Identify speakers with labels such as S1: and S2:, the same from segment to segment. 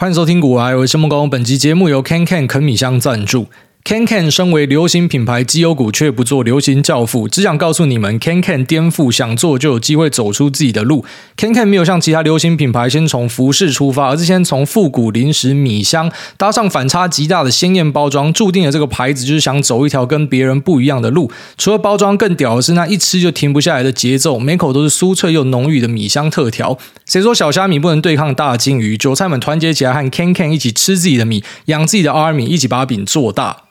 S1: 欢迎收听古玩，我是孟工。本集节目由 Can Can 肯米香赞助。KenKen 身为流行品牌绩优股，却不做流行教父，只想告诉你们，KenKen 颠覆，想做就有机会走出自己的路。KenKen 没有像其他流行品牌先从服饰出发，而是先从复古零食米香搭上反差极大的鲜艳包装，注定了这个牌子就是想走一条跟别人不一样的路。除了包装，更屌的是那一吃就停不下来的节奏，每口都是酥脆又浓郁的米香特调。谁说小虾米不能对抗大鲸鱼？韭菜们团结起来，和 KenKen 一起吃自己的米，养自己的 Army，一起把饼做大。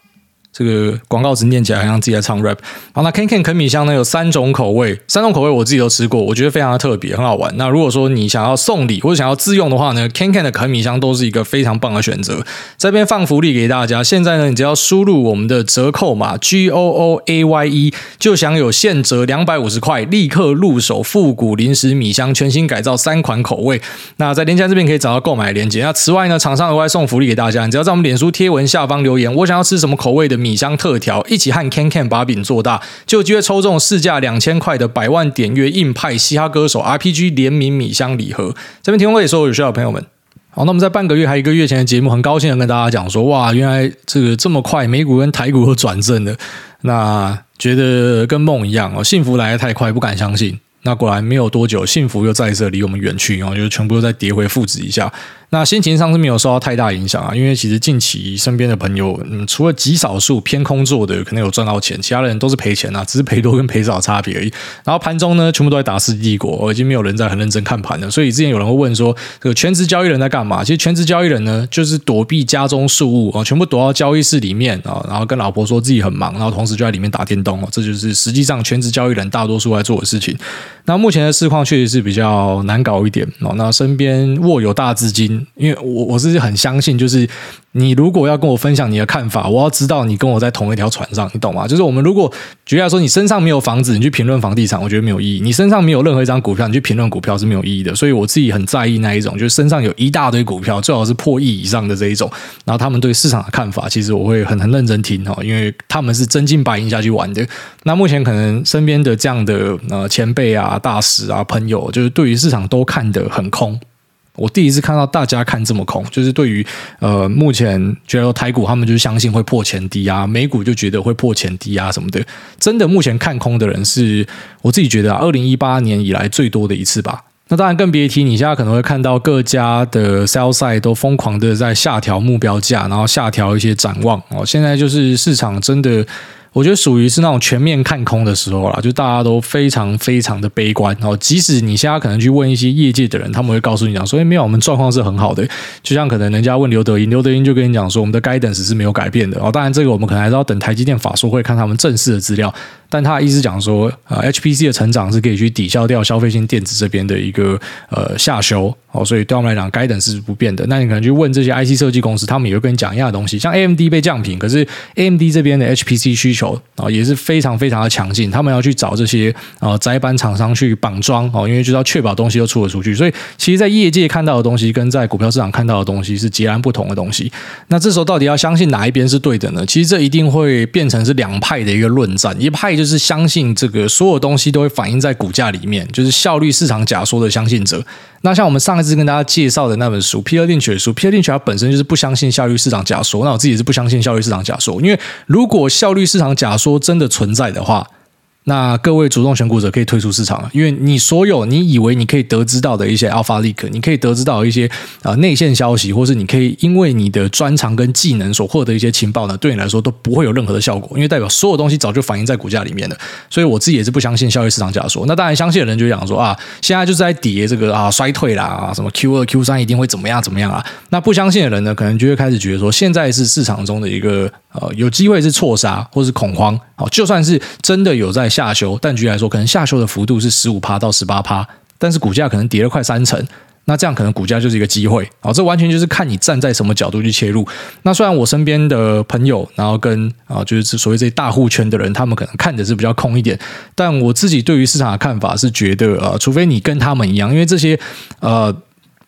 S1: 这个广告词念起来好像自己在唱 rap。好，那 KenKen 肯米香呢，有三种口味，三种口味我自己都吃过，我觉得非常的特别，很好玩。那如果说你想要送礼或者想要自用的话呢，KenKen 的肯米香都是一个非常棒的选择。这边放福利给大家，现在呢，你只要输入我们的折扣码 G O O A Y E，就享有现折两百五十块，立刻入手复古零食米香全新改造三款口味。那在链接这边可以找到购买链接。那此外呢，厂商额外送福利给大家，你只要在我们脸书贴文下方留言，我想要吃什么口味的米米香特调，一起和 KenKen 把饼做大，就有机会抽中市价两千块的百万点阅硬派嘻哈歌手 RPG 联名米香礼盒。这边提供给所有有需要的朋友们。好，那我们在半个月还一个月前的节目，很高兴的跟大家讲说，哇，原来这个这么快，美股跟台股都转正了。那觉得跟梦一样哦，幸福来得太快，不敢相信。那果然没有多久，幸福又再一次离我们远去，然后就全部都再跌回负值以下。那心情上是没有受到太大影响啊，因为其实近期身边的朋友，嗯，除了极少数偏空做的可能有赚到钱，其他人都是赔钱啊，只是赔多跟赔少差别而已。然后盘中呢，全部都在打世纪帝国，已经没有人在很认真看盘了。所以之前有人会问说，这个全职交易人在干嘛？其实全职交易人呢，就是躲避家中事务啊，全部躲到交易室里面啊，然后跟老婆说自己很忙，然后同时就在里面打电动哦，这就是实际上全职交易人大多数在做的事情。那目前的市况确实是比较难搞一点哦。那身边握有大资金，因为我我。是很相信，就是你如果要跟我分享你的看法，我要知道你跟我在同一条船上，你懂吗？就是我们如果举例来说，你身上没有房子，你去评论房地产，我觉得没有意义；你身上没有任何一张股票，你去评论股票是没有意义的。所以我自己很在意那一种，就是身上有一大堆股票，最好是破亿以上的这一种，然后他们对市场的看法，其实我会很很认真听哈，因为他们是真金白银下去玩的。那目前可能身边的这样的呃前辈啊、大使啊、朋友，就是对于市场都看得很空。我第一次看到大家看这么空，就是对于呃目前觉得台股他们就相信会破前低啊，美股就觉得会破前低啊什么的。真的目前看空的人是我自己觉得啊，二零一八年以来最多的一次吧。那当然更别提你现在可能会看到各家的 sell side 都疯狂的在下调目标价，然后下调一些展望哦。现在就是市场真的。我觉得属于是那种全面看空的时候啦，就大家都非常非常的悲观。然后，即使你现在可能去问一些业界的人，他们会告诉你讲说：“哎，没有，我们状况是很好的。”就像可能人家问刘德音，刘德音就跟你讲说：“我们的 guidance 是没有改变的。”哦，当然这个我们可能还是要等台积电法说会看他们正式的资料。但他的意思讲说，呃，HPC 的成长是可以去抵消掉消费性电子这边的一个呃下修。哦，所以对我们来讲，guidance 是不变的。那你可能去问这些 IC 设计公司，他们也会跟你讲一样的东西。像 AMD 被降评，可是 AMD 这边的 HPC 需求啊也是非常非常的强劲。他们要去找这些呃载板厂商去绑装哦，因为就是要确保东西都出得出去。所以其实，在业界看到的东西，跟在股票市场看到的东西是截然不同的东西。那这时候到底要相信哪一边是对的呢？其实这一定会变成是两派的一个论战。一派就是相信这个所有东西都会反映在股价里面，就是效率市场假说的相信者。那像我们上一次跟大家介绍的那本书，Peter Lynch 的书，Peter Lynch 他本身就是不相信效率市场假说。那我自己是不相信效率市场假说，因为如果效率市场假说真的存在的话。那各位主动选股者可以退出市场了，因为你所有你以为你可以得知到的一些 alpha leak，你可以得知到一些啊内线消息，或是你可以因为你的专长跟技能所获得一些情报呢，对你来说都不会有任何的效果，因为代表所有东西早就反映在股价里面了。所以我自己也是不相信效率市场假说。那当然相信的人就讲说啊，现在就是在跌这个啊衰退啦，啊什么 Q 二 Q 三一定会怎么样怎么样啊。那不相信的人呢，可能就会开始觉得说，现在是市场中的一个呃有机会是错杀或是恐慌。好，就算是真的有在。下修，但举例来说，可能下修的幅度是十五趴到十八趴，但是股价可能跌了快三成，那这样可能股价就是一个机会啊！这完全就是看你站在什么角度去切入。那虽然我身边的朋友，然后跟啊，就是所谓这些大户圈的人，他们可能看的是比较空一点，但我自己对于市场的看法是觉得，啊，除非你跟他们一样，因为这些呃。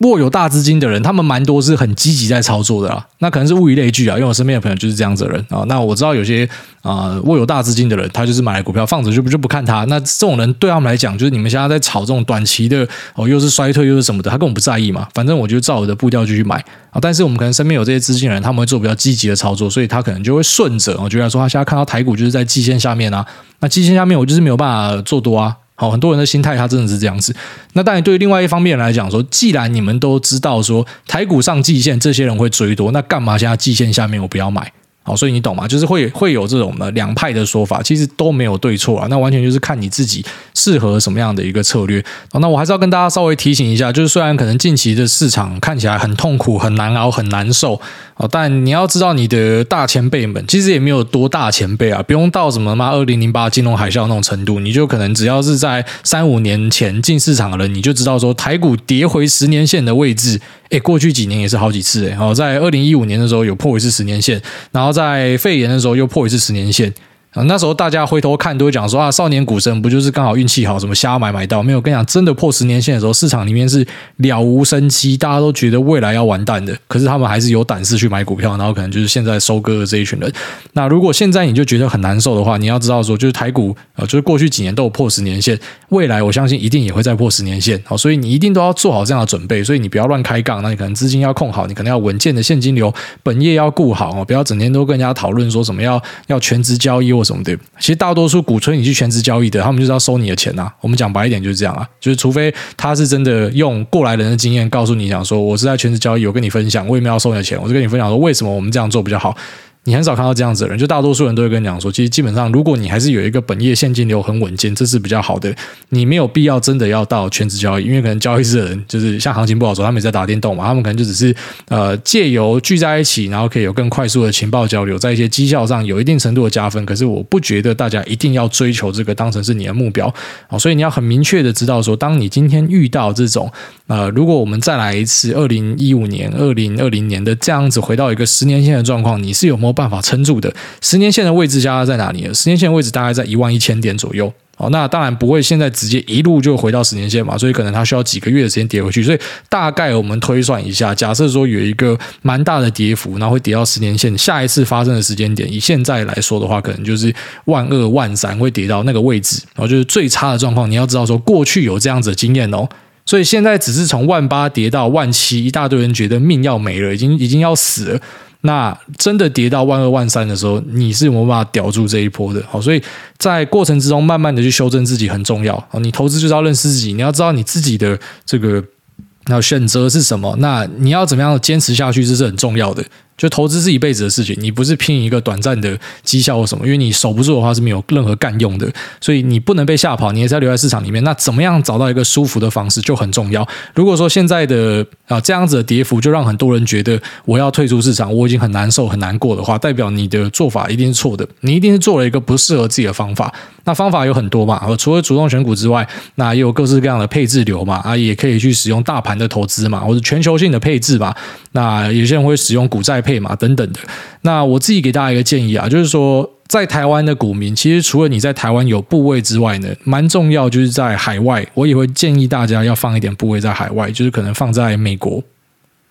S1: 握有大资金的人，他们蛮多是很积极在操作的啦。那可能是物以类聚啊，因为我身边的朋友就是这样子的人啊。那我知道有些啊、握有大资金的人，他就是买了股票放着就不就不看它。那这种人对他们来讲，就是你们现在在炒这种短期的哦，又是衰退又是什么的，他根本不在意嘛。反正我就照我的步调继续买啊。但是我们可能身边有这些资金的人，他们会做比较积极的操作，所以他可能就会顺着。我觉得说他现在看到台股就是在季线下面啊，那季线下面我就是没有办法做多啊。好，很多人的心态他真的是这样子。那当然，对于另外一方面来讲说，既然你们都知道说台股上季线，这些人会追多，那干嘛现在季线下面我不要买？好，所以你懂吗？就是会会有这种的两派的说法，其实都没有对错啊。那完全就是看你自己适合什么样的一个策略。好，那我还是要跟大家稍微提醒一下，就是虽然可能近期的市场看起来很痛苦、很难熬、很难受。但你要知道，你的大前辈们其实也没有多大前辈啊，不用到什么嘛二零零八金融海啸那种程度，你就可能只要是在三五年前进市场的人，你就知道说台股跌回十年线的位置，哎，过去几年也是好几次，哎，好，在二零一五年的时候有破一次十年线，然后在肺炎的时候又破一次十年线。啊，那时候大家回头看都会讲说啊，少年股神不就是刚好运气好，什么瞎买买到没有？跟你讲，真的破十年线的时候，市场里面是了无生机，大家都觉得未来要完蛋的。可是他们还是有胆识去买股票，然后可能就是现在收割的这一群人。那如果现在你就觉得很难受的话，你要知道说，就是台股啊，就是过去几年都有破十年线，未来我相信一定也会再破十年线。好，所以你一定都要做好这样的准备。所以你不要乱开杠，那你可能资金要控好，你可能要稳健的现金流，本业要顾好哦，不要整天都跟人家讨论说什么要要全职交易或什么对。其实。大多数鼓吹你去全职交易的，他们就是要收你的钱呐、啊。我们讲白一点就是这样啊，就是除非他是真的用过来人的经验告诉你讲说，我是在全职交易，我跟你分享，为什么要收你的钱，我就跟你分享说为什么我们这样做比较好。你很少看到这样子的人，就大多数人都会跟你讲说，其实基本上，如果你还是有一个本业现金流很稳健，这是比较好的。你没有必要真的要到全职交易，因为可能交易室的人就是像行情不好时候，他们也在打电动嘛，他们可能就只是呃借由聚在一起，然后可以有更快速的情报交流，在一些绩效上有一定程度的加分。可是我不觉得大家一定要追求这个当成是你的目标啊，所以你要很明确的知道说，当你今天遇到这种呃，如果我们再来一次二零一五年、二零二零年的这样子回到一个十年线的状况，你是有没有办法撑住的？十年线的位置加在哪里？十年线的位置大概在一万一千点左右。哦，那当然不会现在直接一路就回到十年线嘛，所以可能它需要几个月的时间跌回去。所以大概我们推算一下，假设说有一个蛮大的跌幅，然后会跌到十年线，下一次发生的时间点，以现在来说的话，可能就是万二万三会跌到那个位置。然后就是最差的状况，你要知道说过去有这样子的经验哦。所以现在只是从万八跌到万七，一大堆人觉得命要没了，已经已经要死了。那真的跌到万二万三的时候，你是有没有办法吊住这一波的？好，所以在过程之中，慢慢的去修正自己很重要。啊，你投资就是要认识自己，你要知道你自己的这个那选择是什么，那你要怎么样坚持下去，这是很重要的。就投资是一辈子的事情，你不是拼一个短暂的绩效或什么，因为你守不住的话是没有任何干用的，所以你不能被吓跑，你也是要留在市场里面。那怎么样找到一个舒服的方式就很重要。如果说现在的啊这样子的跌幅就让很多人觉得我要退出市场，我已经很难受很难过的话，代表你的做法一定是错的，你一定是做了一个不适合自己的方法。那方法有很多嘛，除了主动选股之外，那也有各式各样的配置流嘛，啊也可以去使用大盘的投资嘛，或者全球性的配置吧。那有些人会使用股债配。嘛，等等的。那我自己给大家一个建议啊，就是说，在台湾的股民，其实除了你在台湾有部位之外呢，蛮重要就是在海外，我也会建议大家要放一点部位在海外，就是可能放在美国。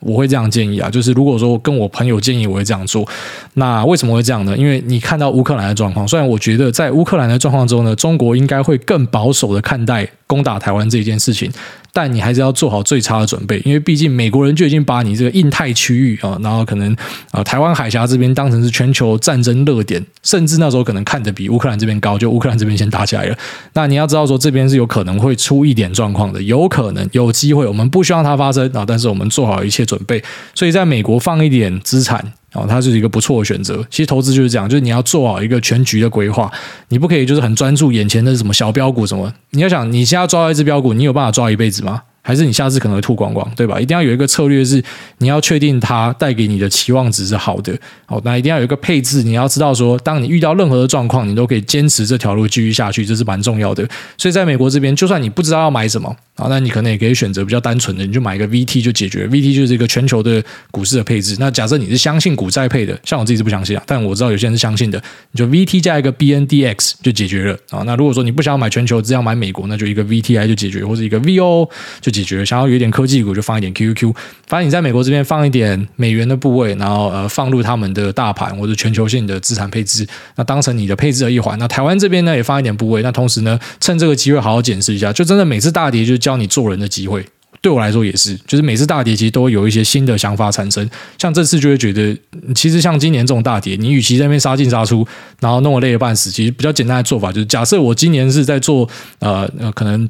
S1: 我会这样建议啊，就是如果说跟我朋友建议，我会这样做。那为什么会这样呢？因为你看到乌克兰的状况，虽然我觉得在乌克兰的状况中呢，中国应该会更保守的看待攻打台湾这件事情。但你还是要做好最差的准备，因为毕竟美国人就已经把你这个印太区域啊，然后可能啊台湾海峡这边当成是全球战争热点，甚至那时候可能看得比乌克兰这边高，就乌克兰这边先打起来了。那你要知道说这边是有可能会出一点状况的，有可能有机会，我们不希望它发生啊，但是我们做好一切准备。所以在美国放一点资产。哦，它是一个不错的选择。其实投资就是这样，就是你要做好一个全局的规划，你不可以就是很专注眼前的什么小标股什么。你要想，你现在抓到一只标股，你有办法抓一辈子吗？还是你下次可能会吐光光，对吧？一定要有一个策略，是你要确定它带给你的期望值是好的。好，那一定要有一个配置，你要知道说，当你遇到任何的状况，你都可以坚持这条路继续下去，这是蛮重要的。所以在美国这边，就算你不知道要买什么。啊，那你可能也可以选择比较单纯的，你就买一个 VT 就解决。VT 就是一个全球的股市的配置。那假设你是相信股债配的，像我自己是不相信啊，但我知道有些人是相信的，你就 VT 加一个 BNDX 就解决了啊。那如果说你不想要买全球，只要买美国，那就一个 VTI 就解决，或者一个 VO 就就解决了。想要有一点科技股，就放一点 QQQ。反正你在美国这边放一点美元的部位，然后呃放入他们的大盘或者全球性的资产配置，那当成你的配置的一环。那台湾这边呢也放一点部位，那同时呢趁这个机会好好检视一下，就真的每次大跌就是教你做人的机会。对我来说也是，就是每次大跌其实都会有一些新的想法产生。像这次就会觉得，其实像今年这种大跌，你与其在那边杀进杀出，然后弄得累得半死，其实比较简单的做法就是，假设我今年是在做呃呃，可能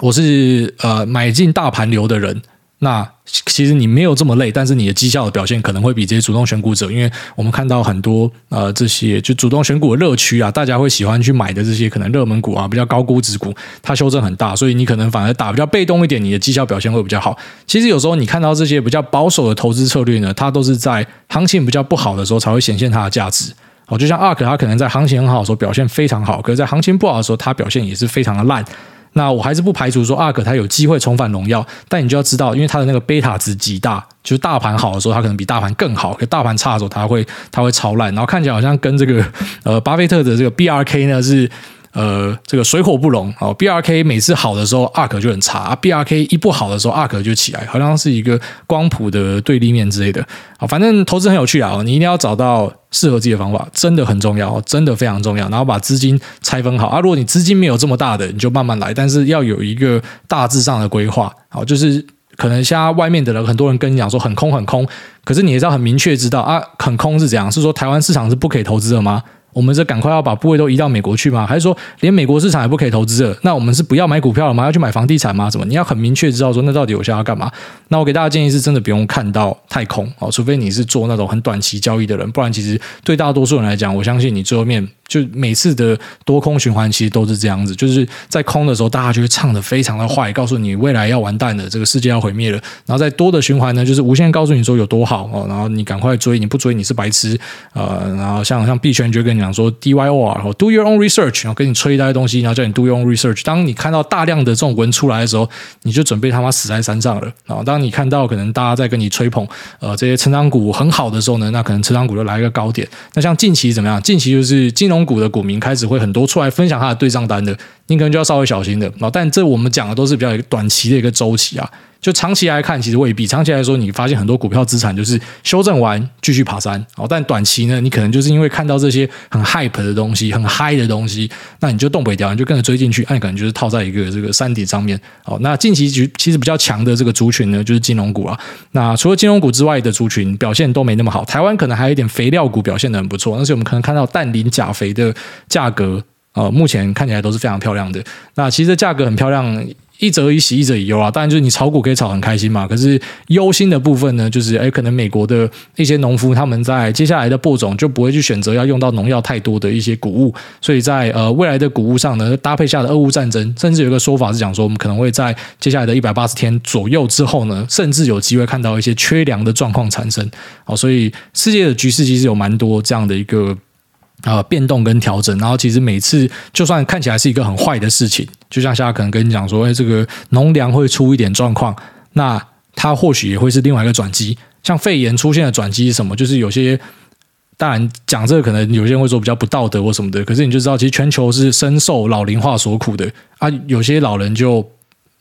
S1: 我是呃买进大盘流的人。那其实你没有这么累，但是你的绩效的表现可能会比这些主动选股者，因为我们看到很多呃这些就主动选股的热区啊，大家会喜欢去买的这些可能热门股啊，比较高估值股，它修正很大，所以你可能反而打比较被动一点，你的绩效表现会比较好。其实有时候你看到这些比较保守的投资策略呢，它都是在行情比较不好的时候才会显现它的价值。哦，就像 ARK，它可能在行情很好的时候表现非常好，可是在行情不好的时候，它表现也是非常的烂。那我还是不排除说阿葛他有机会重返荣耀，但你就要知道，因为他的那个贝塔值极大，就是大盘好的时候它可能比大盘更好，可大盘差的时候它会它会超烂，然后看起来好像跟这个呃巴菲特的这个 BRK 呢是。呃，这个水火不容哦。BRK 每次好的时候，ARK 就很差啊；BRK 一不好的时候，ARK 就起来，好像是一个光谱的对立面之类的。好，反正投资很有趣啊，你一定要找到适合自己的方法，真的很重要，真的非常重要。然后把资金拆分好啊。如果你资金没有这么大的，你就慢慢来，但是要有一个大致上的规划。好，就是可能像外面的人，很多人跟你讲说很空很空，可是你也知道很明确知道啊，很空是怎样？是说台湾市场是不可以投资的吗？我们是赶快要把部位都移到美国去吗？还是说连美国市场也不可以投资了？那我们是不要买股票了吗？要去买房地产吗？什么？你要很明确知道说，那到底我现在要干嘛？那我给大家建议是真的不用看到太空哦，除非你是做那种很短期交易的人，不然其实对大多数人来讲，我相信你最后面。就每次的多空循环其实都是这样子，就是在空的时候，大家就会唱的非常的坏，告诉你未来要完蛋了，这个世界要毁灭了。然后在多的循环呢，就是无限告诉你说有多好哦，然后你赶快追，你不追你是白痴。呃，然后像像币圈就跟你讲说 D Y O R，哦，Do your own research，然后跟你吹一大堆东西，然后叫你 Do your own research。当你看到大量的这种文出来的时候，你就准备他妈死在山上了。然后当你看到可能大家在跟你吹捧，呃，这些成长股很好的时候呢，那可能成长股就来一个高点。那像近期怎么样？近期就是金融。股的股民开始会很多出来分享他的对账单的，你可能就要稍微小心的。但这我们讲的都是比较短期的一个周期啊。就长期来看，其实未必。长期来说，你发现很多股票资产就是修正完继续爬山哦。但短期呢，你可能就是因为看到这些很 hype 的东西、很嗨的东西，那你就动不掉，你就跟着追进去，那你可能就是套在一个这个山顶上面。哦，那近期其实比较强的这个族群呢，就是金融股啊。那除了金融股之外的族群表现都没那么好。台湾可能还有一点肥料股表现的很不错，但是我们可能看到氮磷钾肥的价格，呃，目前看起来都是非常漂亮的。那其实价格很漂亮。一则以喜，一则以忧啊。当然，就是你炒股可以炒很开心嘛。可是忧心的部分呢，就是诶，可能美国的一些农夫他们在接下来的播种就不会去选择要用到农药太多的一些谷物，所以在呃未来的谷物上呢，搭配下的俄乌战争，甚至有一个说法是讲说，我们可能会在接下来的一百八十天左右之后呢，甚至有机会看到一些缺粮的状况产生。好，所以世界的局势其实有蛮多这样的一个。啊、变动跟调整，然后其实每次就算看起来是一个很坏的事情，就像现在可能跟你讲说，哎，这个农粮会出一点状况，那它或许也会是另外一个转机。像肺炎出现的转机是什么？就是有些，当然讲这个可能有些人会说比较不道德或什么的，可是你就知道，其实全球是深受老龄化所苦的啊，有些老人就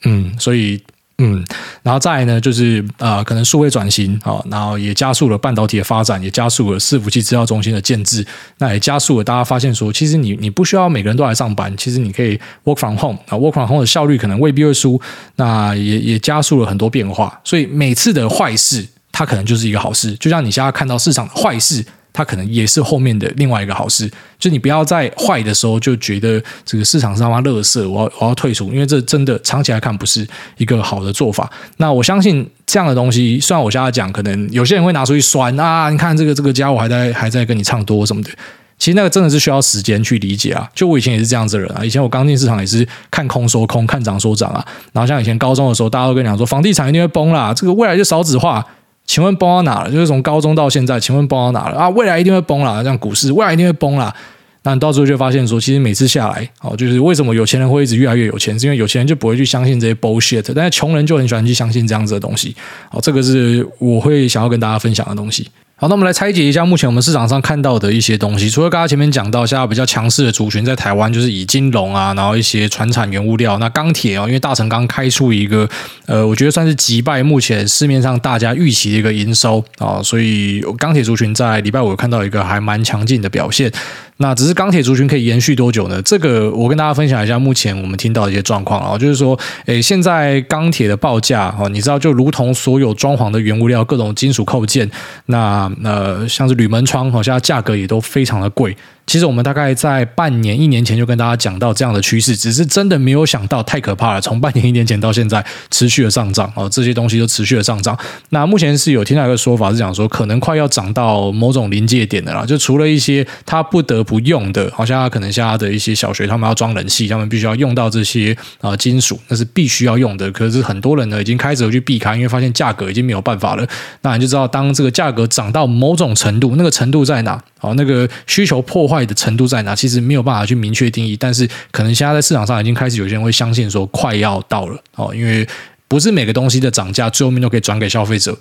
S1: 嗯，所以。嗯，然后再呢，就是呃，可能数位转型啊、然后也加速了半导体的发展，也加速了伺服器资料中心的建制，那也加速了大家发现说，其实你你不需要每个人都来上班，其实你可以 work from home 啊，work from home 的效率可能未必会输，那也也加速了很多变化，所以每次的坏事，它可能就是一个好事，就像你现在看到市场的坏事。它可能也是后面的另外一个好事，就你不要在坏的时候就觉得这个市场上他妈垃圾，我要我要退出，因为这真的长期来看不是一个好的做法。那我相信这样的东西，虽然我现在讲，可能有些人会拿出去酸啊，你看这个这个家伙还在还在跟你唱多什么的，其实那个真的是需要时间去理解啊。就我以前也是这样子的人啊，以前我刚进市场也是看空说空，看涨说涨啊。然后像以前高中的时候，大家都跟你讲说房地产一定会崩啦，这个未来就少子化。请问崩到哪了？就是从高中到现在，请问崩到哪了啊？未来一定会崩啦，这样股市未来一定会崩啦。那你到时候就会发现说，其实每次下来，哦，就是为什么有钱人会一直越来越有钱，是因为有钱人就不会去相信这些 bullshit，但是穷人就很喜欢去相信这样子的东西。哦，这个是我会想要跟大家分享的东西。好，那我们来拆解一下目前我们市场上看到的一些东西。除了刚刚前面讲到，现在比较强势的族群在台湾，就是以金融啊，然后一些传产原物料，那钢铁哦，因为大成刚开出一个，呃，我觉得算是击败目前市面上大家预期的一个营收啊，所以钢铁族群在礼拜五看到一个还蛮强劲的表现。那只是钢铁族群可以延续多久呢？这个我跟大家分享一下目前我们听到的一些状况啊，就是说，诶，现在钢铁的报价哦，你知道，就如同所有装潢的原物料，各种金属扣件，那那，像是铝门窗，好像价格也都非常的贵。其实我们大概在半年、一年前就跟大家讲到这样的趋势，只是真的没有想到太可怕了。从半年、一年前到现在，持续的上涨哦，这些东西都持续的上涨。那目前是有听到一个说法是讲说，可能快要涨到某种临界点的啦。就除了一些他不得不用的，好像他可能像他的一些小学，他们要装冷气，他们必须要用到这些啊金属，那是必须要用的。可是很多人呢，已经开始去避开，因为发现价格已经没有办法了。那你就知道，当这个价格涨到到某种程度，那个程度在哪？哦，那个需求破坏的程度在哪？其实没有办法去明确定义，但是可能现在在市场上已经开始有些人会相信说快要到了哦，因为不是每个东西的涨价最后面都可以转给消费者。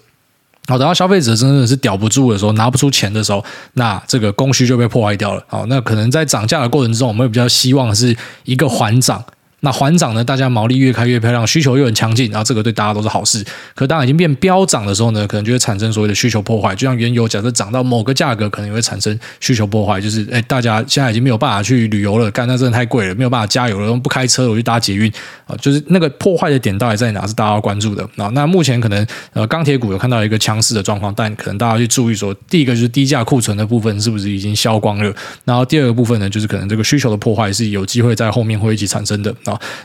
S1: 好，等到消费者真的是屌不住的时候，拿不出钱的时候，那这个供需就被破坏掉了。好，那可能在涨价的过程之中，我们会比较希望是一个缓涨。那环涨呢？大家毛利越开越漂亮，需求又很强劲，然后这个对大家都是好事。可当已经变飙涨的时候呢，可能就会产生所谓的需求破坏。就像原油，假设涨到某个价格，可能也会产生需求破坏。就是哎，大家现在已经没有办法去旅游了，干那真的太贵了，没有办法加油了，不开车，我去搭捷运啊。就是那个破坏的点到底在哪？是大家要关注的啊。那目前可能呃钢铁股有看到一个强势的状况，但可能大家去注意说，第一个就是低价库存的部分是不是已经销光了？然后第二个部分呢，就是可能这个需求的破坏是有机会在后面会一起产生的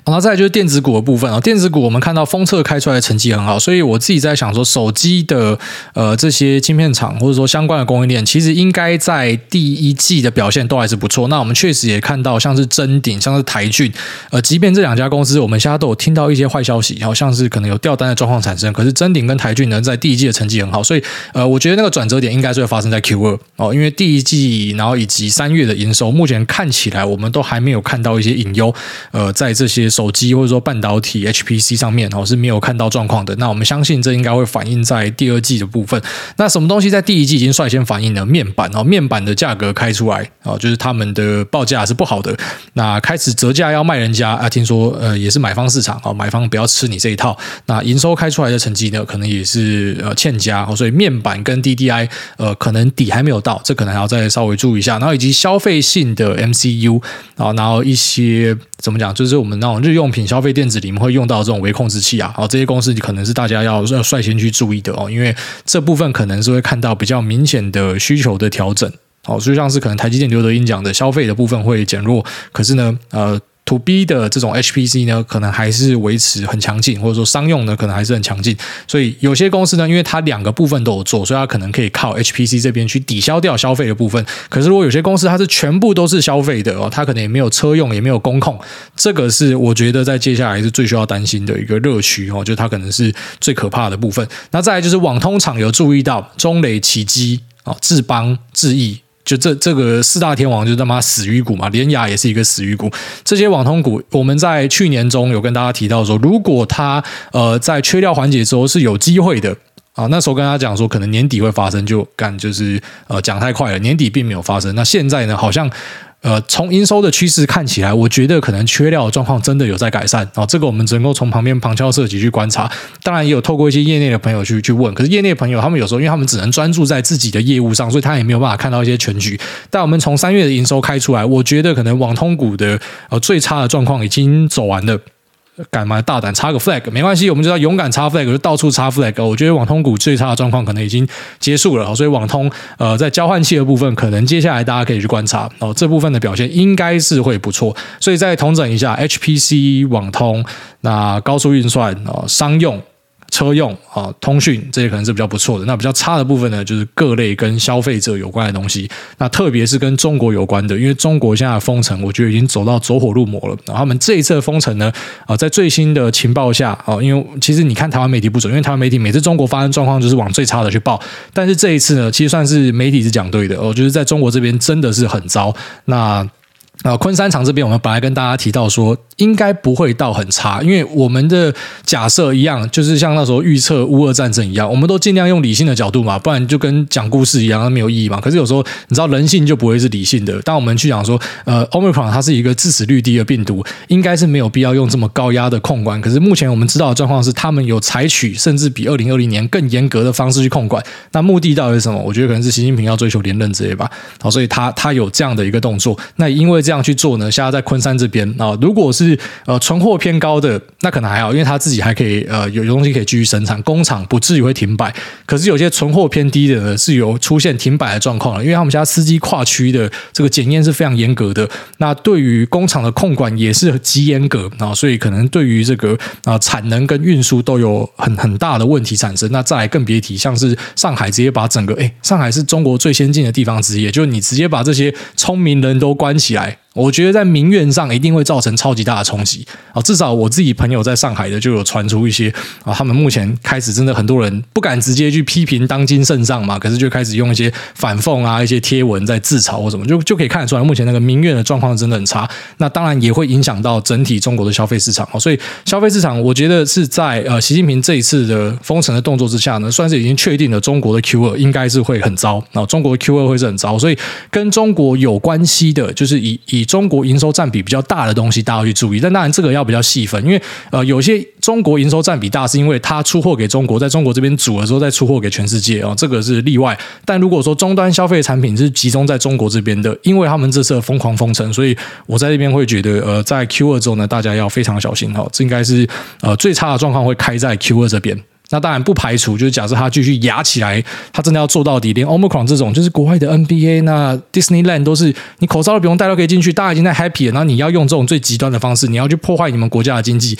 S1: 然后再就。是电子股的部分啊，电子股我们看到封测开出来的成绩很好，所以我自己在想说，手机的呃这些晶片厂或者说相关的供应链，其实应该在第一季的表现都还是不错。那我们确实也看到，像是臻鼎，像是台郡，呃，即便这两家公司，我们现在都有听到一些坏消息，好像是可能有掉单的状况产生。可是臻鼎跟台郡呢，在第一季的成绩很好，所以呃，我觉得那个转折点应该是会发生在 Q 二哦，因为第一季然后以及三月的营收，目前看起来我们都还没有看到一些隐忧，呃，在这些手机。或者说半导体 HPC 上面哦是没有看到状况的，那我们相信这应该会反映在第二季的部分。那什么东西在第一季已经率先反映了？面板哦，面板的价格开出来哦，就是他们的报价是不好的，那开始折价要卖人家啊。听说呃也是买方市场哦，买方不要吃你这一套。那营收开出来的成绩呢，可能也是呃欠佳哦，所以面板跟 DDI 呃可能底还没有到，这可能还要再稍微注意一下。然后以及消费性的 MCU 啊，然后一些怎么讲，就是我们那种日用品。消费电子里面会用到这种微控制器啊，好，这些公司可能是大家要要率先去注意的哦，因为这部分可能是会看到比较明显的需求的调整，哦，就像是可能台积电刘德英讲的消费的部分会减弱，可是呢，呃。To B 的这种 HPC 呢，可能还是维持很强劲，或者说商用呢，可能还是很强劲。所以有些公司呢，因为它两个部分都有做，所以它可能可以靠 HPC 这边去抵消掉消费的部分。可是如果有些公司它是全部都是消费的哦，它可能也没有车用，也没有工控，这个是我觉得在接下来是最需要担心的一个热区哦，就它可能是最可怕的部分。那再来就是网通厂有注意到中磊、启碁啊、智邦、智易。就这这个四大天王就他妈死鱼股嘛，联雅也是一个死鱼股。这些网通股，我们在去年中有跟大家提到说，如果它呃在缺料环节之后是有机会的啊，那时候跟大家讲说可能年底会发生，就干就是呃讲太快了，年底并没有发生。那现在呢，好像。呃，从营收的趋势看起来，我觉得可能缺料的状况真的有在改善啊。这个我们只能够从旁边旁敲侧击去观察，当然也有透过一些业内的朋友去去问。可是业内朋友他们有时候，因为他们只能专注在自己的业务上，所以他也没有办法看到一些全局。但我们从三月的营收开出来，我觉得可能网通股的呃最差的状况已经走完了。敢嘛大胆插个 flag 没关系，我们就要勇敢插 flag，就到处插 flag。我觉得网通股最差的状况可能已经结束了，所以网通呃在交换器的部分，可能接下来大家可以去观察哦，这部分的表现应该是会不错。所以再统整一下，HPC 网通，那高速运算哦，商用。车用啊，通讯这些可能是比较不错的。那比较差的部分呢，就是各类跟消费者有关的东西。那特别是跟中国有关的，因为中国现在封城，我觉得已经走到走火入魔了。然后他们这一次的封城呢，啊，在最新的情报下啊，因为其实你看台湾媒体不准，因为台湾媒体每次中国发生状况就是往最差的去报。但是这一次呢，其实算是媒体是讲对的哦，就是在中国这边真的是很糟。那啊，昆山厂这边我们本来跟大家提到说，应该不会到很差，因为我们的假设一样，就是像那时候预测乌俄战争一样，我们都尽量用理性的角度嘛，不然就跟讲故事一样，那没有意义嘛。可是有时候你知道人性就不会是理性的，当我们去讲说，呃，Omicron 它是一个致死率低的病毒，应该是没有必要用这么高压的控管。可是目前我们知道的状况是，他们有采取甚至比二零二零年更严格的方式去控管。那目的到底是什么？我觉得可能是习近平要追求连任之类吧。好，所以他他有这样的一个动作。那因为这样。这样去做呢？现在在昆山这边啊，如果是呃存货偏高的，那可能还好，因为他自己还可以呃有东西可以继续生产，工厂不至于会停摆。可是有些存货偏低的呢，是有出现停摆的状况了，因为他们家司机跨区的这个检验是非常严格的，那对于工厂的控管也是极严格啊，所以可能对于这个啊产能跟运输都有很很大的问题产生。那再来更别提，像是上海直接把整个哎，上海是中国最先进的地方之一，就是你直接把这些聪明人都关起来。我觉得在民怨上一定会造成超级大的冲击啊！至少我自己朋友在上海的就有传出一些啊，他们目前开始真的很多人不敢直接去批评当今圣上嘛，可是就开始用一些反讽啊、一些贴文在自嘲或什么，就就可以看得出来，目前那个民怨的状况真的很差。那当然也会影响到整体中国的消费市场啊，所以消费市场我觉得是在呃习近平这一次的封城的动作之下呢，算是已经确定了中国的 Q 二应该是会很糟啊，中国 Q 二会是很糟，所以跟中国有关系的，就是以以。中国营收占比比较大的东西，大家要去注意。但当然，这个要比较细分，因为呃，有些中国营收占比大，是因为它出货给中国，在中国这边煮的时候再出货给全世界哦，这个是例外。但如果说终端消费产品是集中在中国这边的，因为他们这次疯狂封城，所以我在这边会觉得，呃，在 Q 二之后呢，大家要非常小心哈。这应该是呃最差的状况会开在 Q 二这边。那当然不排除，就是假设他继续压起来，他真的要做到底，连 Omicron 这种就是国外的 NBA、那 Disneyland 都是你口罩都不用戴都可以进去，大家已经在 happy 了，然后你要用这种最极端的方式，你要去破坏你们国家的经济，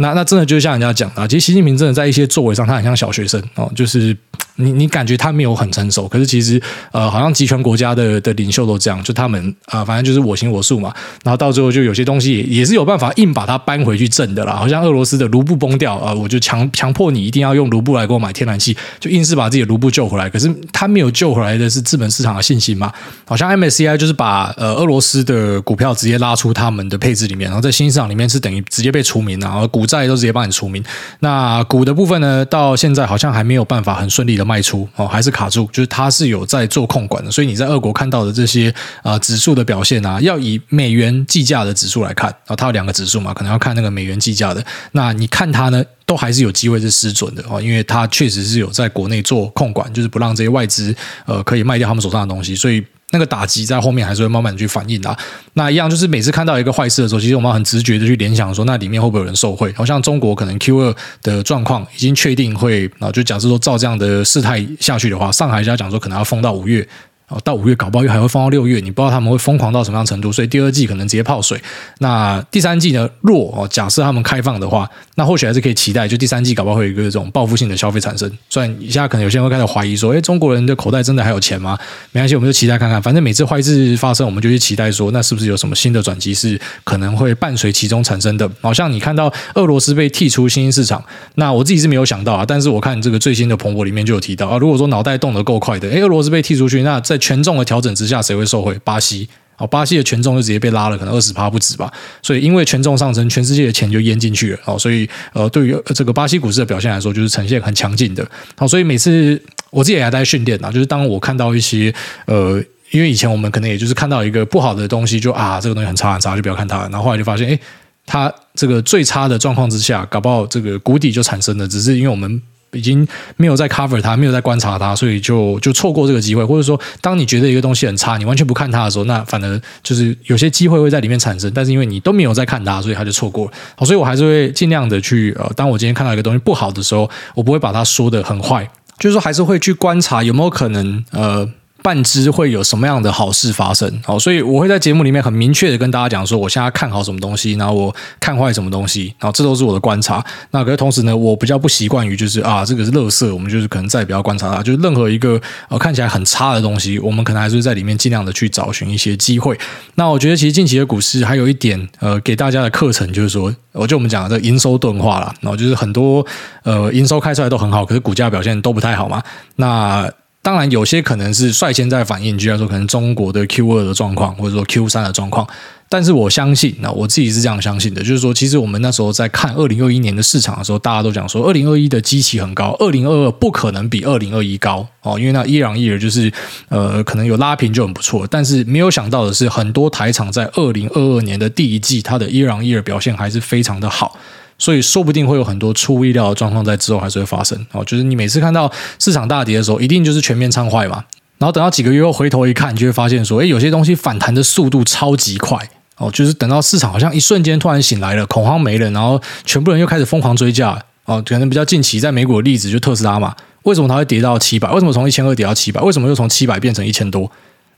S1: 那那真的就像人家讲的，其实习近平真的在一些作为上，他很像小学生哦，就是。你你感觉他没有很成熟，可是其实呃，好像集权国家的的领袖都这样，就他们啊、反正就是我行我素嘛。然后到最后就有些东西也也是有办法硬把它搬回去正的啦。好像俄罗斯的卢布崩掉啊、我就强强迫你一定要用卢布来给我买天然气，就硬是把自己的卢布救回来。可是他没有救回来的是资本市场的信心嘛？好像 MSCI 就是把呃俄罗斯的股票直接拉出他们的配置里面，然后在新市场里面是等于直接被除名，然后股债都直接帮你除名。那股的部分呢，到现在好像还没有办法很顺利的卖出哦，还是卡住，就是它是有在做控管的，所以你在俄国看到的这些啊、指数的表现啊，要以美元计价的指数来看啊，它有两个指数嘛，可能要看那个美元计价的，那你看它呢，都还是有机会是失准的哦，因为它确实是有在国内做控管，就是不让这些外资呃可以卖掉他们手上的东西，所以。那个打击在后面还是会慢慢去反应的，那一样就是每次看到一个坏事的时候，其实我们很直觉的去联想说，那里面会不会有人受贿？好像中国可能 Q 二的状况已经确定会啊，就假设说照这样的事态下去的话，上海家讲说可能要封到五月。哦到五月搞不好又还会放到六月，你不知道他们会疯狂到什么样程度，所以第二季可能直接泡水。那第三季呢？若哦，假设他们开放的话，那或许还是可以期待，就第三季搞不好会有一个这种报复性的消费产生。虽然现在可能有些人会开始怀疑说，诶，中国人的口袋真的还有钱吗？没关系，我们就期待看看。反正每次坏事发生，我们就去期待说，那是不是有什么新的转机是可能会伴随其中产生的？好像你看到俄罗斯被剔出新兴市场，那我自己是没有想到啊，但是我看这个最新的彭博里面就有提到啊，如果说脑袋动得够快的，诶，俄罗斯被剔出去，那在权重的调整之下，谁会受惠？巴西哦，巴西的权重就直接被拉了，可能二十趴不止吧。所以因为权重上升，全世界的钱就淹进去了哦。所以呃，对于这个巴西股市的表现来说，就是呈现很强劲的。好，所以每次我自己也还在训练啊，就是当我看到一些呃，因为以前我们可能也就是看到一个不好的东西，就啊，这个东西很差很差，就不要看它。然后后来就发现，哎，它这个最差的状况之下，搞不好这个谷底就产生了，只是因为我们。已经没有在 cover 它，没有在观察它，所以就就错过这个机会。或者说，当你觉得一个东西很差，你完全不看它的时候，那反而就是有些机会会在里面产生。但是因为你都没有在看它，所以它就错过了。好，所以我还是会尽量的去呃，当我今天看到一个东西不好的时候，我不会把它说的很坏，就是说还是会去观察有没有可能呃。半支会有什么样的好事发生？好，所以我会在节目里面很明确的跟大家讲说，我现在看好什么东西，然后我看坏什么东西，然后这都是我的观察。那可是同时呢，我比较不习惯于就是啊，这个是垃圾，我们就是可能再也不要观察它。就是任何一个呃看起来很差的东西，我们可能还是在里面尽量的去找寻一些机会。那我觉得其实近期的股市还有一点呃给大家的课程就是说，我就我们讲的这营收钝化了，然后就是很多呃营收开出来都很好，可是股价表现都不太好嘛。那当然，有些可能是率先在反应，就像说可能中国的 Q 二的状况，或者说 Q 三的状况。但是我相信，那我自己是这样相信的，就是说，其实我们那时候在看二零二一年的市场的时候，大家都讲说，二零二一的基期很高，二零二二不可能比二零二一高哦，因为那 year on year 就是呃，可能有拉平就很不错。但是没有想到的是，很多台厂在二零二二年的第一季，它的 year on year 表现还是非常的好，所以说不定会有很多出乎意料的状况在之后还是会发生哦。就是你每次看到市场大跌的时候，一定就是全面畅坏嘛，然后等到几个月后回头一看，你就会发现说，诶，有些东西反弹的速度超级快。哦，就是等到市场好像一瞬间突然醒来了，恐慌没了，然后全部人又开始疯狂追价。哦，可能比较近期在美股的例子就特斯拉嘛，为什么它会跌到七百？为什么从一千二跌到七百？为什么又从七百变成一千多？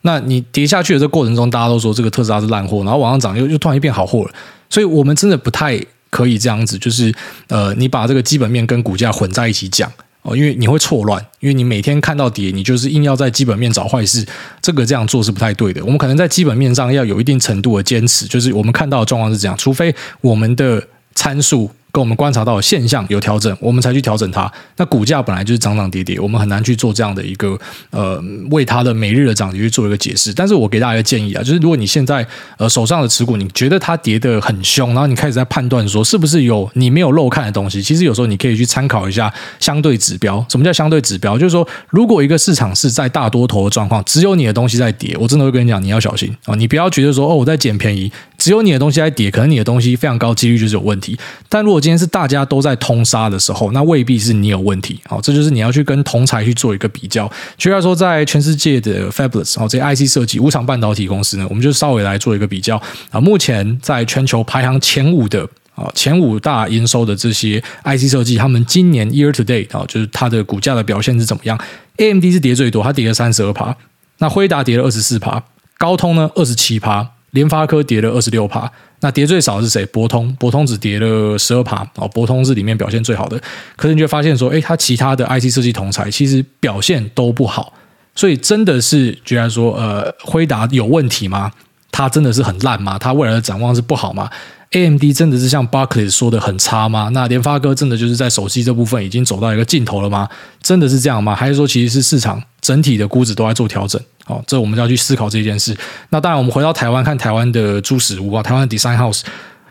S1: 那你跌下去的这过程中，大家都说这个特斯拉是烂货，然后往上涨又又突然又变好货了。所以我们真的不太可以这样子，就是呃，你把这个基本面跟股价混在一起讲。哦，因为你会错乱，因为你每天看到跌，你就是硬要在基本面找坏事，这个这样做是不太对的。我们可能在基本面上要有一定程度的坚持，就是我们看到的状况是这样，除非我们的参数。跟我们观察到的现象有调整，我们才去调整它。那股价本来就是涨涨跌跌，我们很难去做这样的一个呃，为它的每日的涨跌去做一个解释。但是我给大家一个建议啊，就是如果你现在呃手上的持股，你觉得它跌得很凶，然后你开始在判断说是不是有你没有漏看的东西，其实有时候你可以去参考一下相对指标。什么叫相对指标？就是说，如果一个市场是在大多头的状况，只有你的东西在跌，我真的会跟你讲，你要小心啊，你不要觉得说哦，我在捡便宜。只有你的东西在跌，可能你的东西非常高几率就是有问题。但如果今天是大家都在通杀的时候，那未必是你有问题。好，这就是你要去跟同侪去做一个比较。就像说，在全世界的 Fabulous，哦，这些 IC 设计、无厂半导体公司呢，我们就稍微来做一个比较啊。目前在全球排行前五的啊，前五大营收的这些 IC 设计，他们今年 Year to Date 啊，就是它的股价的表现是怎么样？AMD 是跌最多，它跌了三十二趴，那辉达跌了二十四趴，高通呢二十七趴。联发科跌了二十六趴，那跌最少的是谁？博通，博通只跌了十二趴哦。博通是里面表现最好的，可是你就发现说，哎，它其他的 IC 设计同材其实表现都不好，所以真的是居然说，呃，辉达有问题吗？它真的是很烂吗？它未来的展望是不好吗？AMD 真的是像 Barclays 说的很差吗？那联发科真的就是在手机这部分已经走到一个尽头了吗？真的是这样吗？还是说其实是市场整体的估值都在做调整？哦，这我们就要去思考这件事。那当然，我们回到台湾看台湾的猪屎屋啊，台湾的 Design House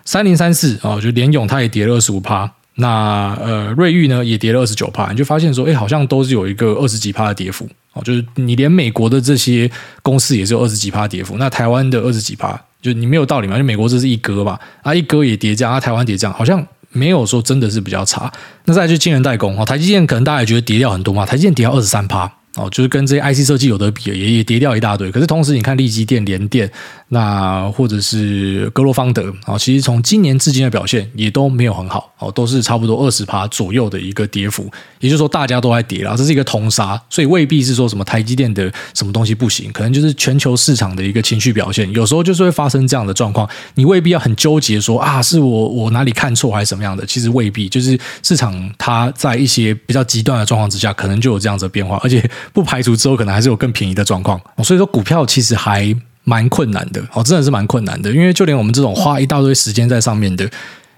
S1: 三零三四啊，就联咏它也跌了二十五趴。那呃，瑞昱呢也跌了二十九趴。你就发现说，哎，好像都是有一个二十几趴的跌幅哦。就是你连美国的这些公司也是有二十几趴跌幅，那台湾的二十几趴。就你没有道理嘛？就美国这是一哥嘛，啊一哥也跌价，啊台湾跌价，好像没有说真的是比较差。那再来就晶圆代工哦，台积电可能大家也觉得跌掉很多嘛，台积电跌到二十三趴。哦，就是跟这些 IC 设计有得比，也也跌掉一大堆。可是同时，你看利基电、联电，那或者是格罗方德，啊，其实从今年至今的表现也都没有很好，哦，都是差不多二十趴左右的一个跌幅。也就是说，大家都在跌了，这是一个通杀，所以未必是说什么台积电的什么东西不行，可能就是全球市场的一个情绪表现。有时候就是会发生这样的状况，你未必要很纠结说啊，是我我哪里看错还是什么样的？其实未必，就是市场它在一些比较极端的状况之下，可能就有这样子的变化，而且。不排除之后可能还是有更便宜的状况，所以说股票其实还蛮困难的哦，真的是蛮困难的。因为就连我们这种花一大堆时间在上面的，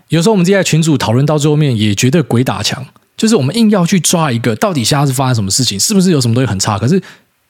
S1: 有时候我们这些群主讨论到最后面也觉得鬼打墙，就是我们硬要去抓一个到底现在是发生什么事情，是不是有什么东西很差？可是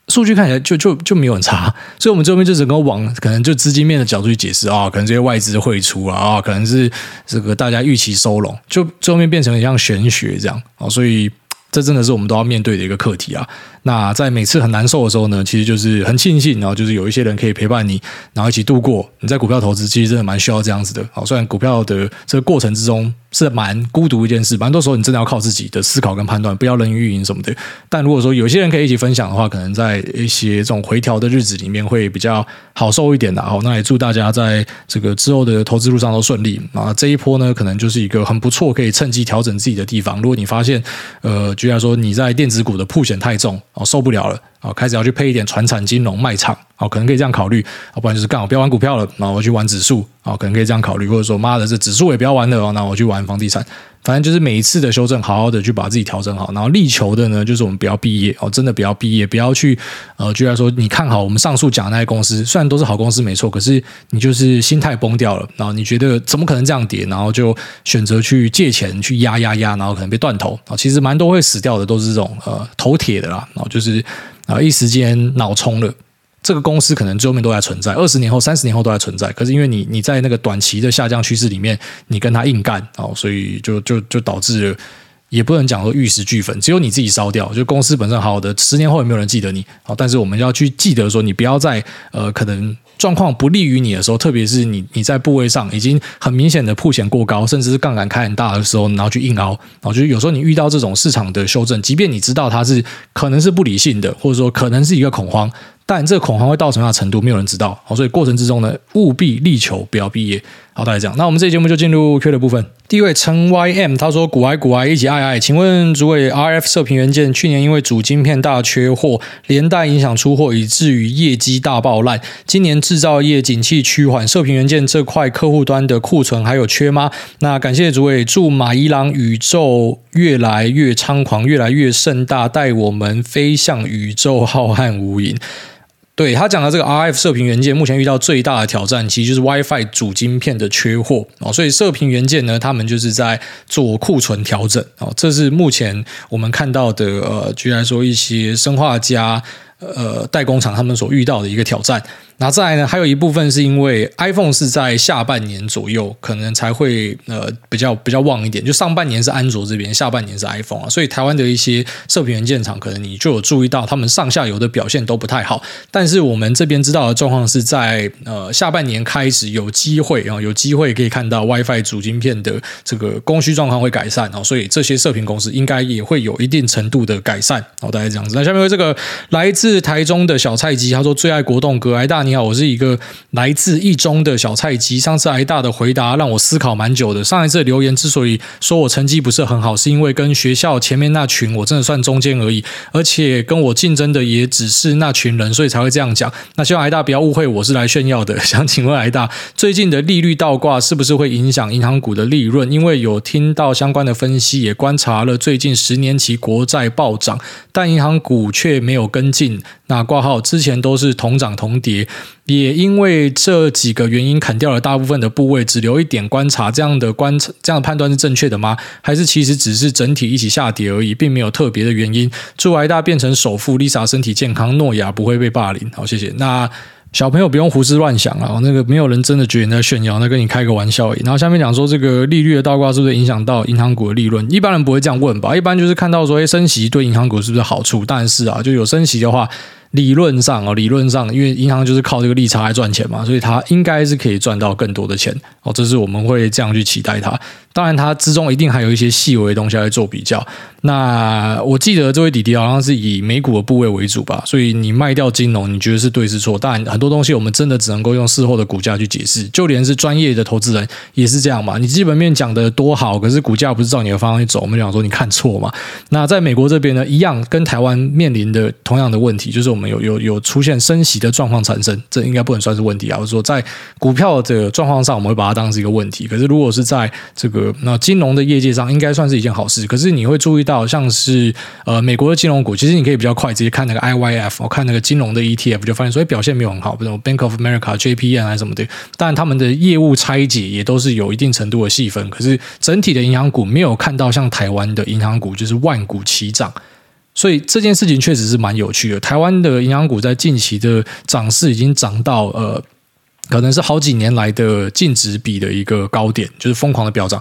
S1: 数据看起来就就就没有很差，所以我们最后面就整个往可能就资金面的角度去解释啊、哦，可能这些外资汇出啊、哦，可能是这个大家预期收拢，就最后面变成很像玄学这样啊，所以这真的是我们都要面对的一个课题啊。那在每次很难受的时候呢，其实就是很庆幸，然后就是有一些人可以陪伴你，然后一起度过。你在股票投资其实真的蛮需要这样子的。好，虽然股票的这个过程之中是蛮孤独一件事，蛮多时候你真的要靠自己的思考跟判断，不要人云亦云什么的。但如果说有些人可以一起分享的话，可能在一些这种回调的日子里面会比较好受一点的。好，那也祝大家在这个之后的投资路上都顺利。啊，这一波呢，可能就是一个很不错可以趁机调整自己的地方。如果你发现，呃，举例来说你在电子股的曝险太重。哦，受不了了，哦，开始要去配一点传产金融卖场，哦，可能可以这样考虑，要不然就是干好不要玩股票了，然后我去玩指数，哦，可能可以这样考虑，或者说妈的这指数也不要玩了，哦，那我去玩房地产。反正就是每一次的修正，好好的去把自己调整好，然后力求的呢，就是我们不要毕业哦，真的不要毕业，不要去呃，居然说你看好我们上述讲的那些公司，虽然都是好公司没错，可是你就是心态崩掉了，然后你觉得怎么可能这样跌，然后就选择去借钱去压压压，然后可能被断头啊，其实蛮多会死掉的都是这种呃头铁的啦，然后就是啊一时间脑充了。这个公司可能最后面都还存在，二十年后、三十年后都还存在。可是因为你你在那个短期的下降趋势里面，你跟他硬干哦，所以就就就导致了，也不能讲说玉石俱焚，只有你自己烧掉。就公司本身好好的，十年后也没有人记得你。好，但是我们要去记得说，你不要在呃可能状况不利于你的时候，特别是你你在部位上已经很明显的曝险过高，甚至是杠杆开很大的时候，然后去硬凹。然后就是有时候你遇到这种市场的修正，即便你知道它是可能是不理性的，或者说可能是一个恐慌。但这恐慌会到什么样的程度，没有人知道。好，所以过程之中呢，务必力求不要毕业。好，大家这样。那我们这期节目就进入 Q 的部分。第一位陈 YM 他说：“古癌古癌一起爱爱，请问主委，RF 射频元件去年因为主晶片大缺货，连带影响出货，以至于业绩大爆烂。今年制造业景气趋缓，射频元件这块客户端的库存还有缺吗？那感谢主委，祝马伊郎宇宙越来越猖狂，越来越盛大，带我们飞向宇宙浩瀚无垠。”对，他讲的这个 RF 射频元件，目前遇到最大的挑战，其实就是 WiFi 主晶片的缺货哦。所以射频元件呢，他们就是在做库存调整哦。这是目前我们看到的，呃，居然说一些生化家呃代工厂他们所遇到的一个挑战。那再来呢，还有一部分是因为 iPhone 是在下半年左右可能才会呃比较比较旺一点，就上半年是安卓这边，下半年是 iPhone 啊，所以台湾的一些射频元件厂可能你就有注意到，他们上下游的表现都不太好。但是我们这边知道的状况是在呃下半年开始有机会啊，有机会可以看到 WiFi 主晶片的这个供需状况会改善啊，所以这些射频公司应该也会有一定程度的改善。好，大概这样子。那下面这个来自台中的小菜鸡，他说最爱国栋哥，癌大年好，我是一个来自一中的小菜鸡。上次挨大的回答让我思考蛮久的。上一次留言之所以说我成绩不是很好，是因为跟学校前面那群我真的算中间而已，而且跟我竞争的也只是那群人，所以才会这样讲。那希望挨大不要误会，我是来炫耀的。想请问挨大，最近的利率倒挂是不是会影响银行股的利润？因为有听到相关的分析，也观察了最近十年期国债暴涨，但银行股却没有跟进。那挂号之前都是同涨同跌，也因为这几个原因砍掉了大部分的部位，只留一点观察。这样的观察，这样的判断是正确的吗？还是其实只是整体一起下跌而已，并没有特别的原因？祝癌大变成首富，Lisa 身体健康，诺亚不会被霸凌。好，谢谢。那。小朋友不用胡思乱想啊，那个没有人真的觉得你在炫耀，那跟你开个玩笑而已。然后下面讲说这个利率的倒挂是不是影响到银行股的利润？一般人不会这样问吧？一般就是看到说，哎，升息对银行股是不是好处？但是啊，就有升息的话，理论上哦，理论上，因为银行就是靠这个利差来赚钱嘛，所以它应该是可以赚到更多的钱哦。这是我们会这样去期待它。当然，它之中一定还有一些细微的东西来做比较。那我记得这位弟弟好像是以美股的部位为主吧，所以你卖掉金融，你觉得是对是错？当然，很多东西我们真的只能够用事后的股价去解释。就连是专业的投资人也是这样嘛。你基本面讲的多好，可是股价不是照你的方向去走，我们讲说你看错嘛。那在美国这边呢，一样跟台湾面临的同样的问题，就是我们有有有出现升息的状况产生，这应该不能算是问题啊。或者说在股票的状况上，我们会把它当成是一个问题。可是如果是在这个那金融的业界上应该算是一件好事，可是你会注意到，像是呃美国的金融股，其实你可以比较快直接看那个 IYF，我看那个金融的 ETF，就发现所以表现没有很好，比如 Bank of America、JPM 还是什么的，但他们的业务拆解也都是有一定程度的细分，可是整体的银行股没有看到像台湾的银行股就是万股齐涨，所以这件事情确实是蛮有趣的。台湾的银行股在近期的涨势已经涨到呃。可能是好几年来的净值比的一个高点，就是疯狂的飙涨。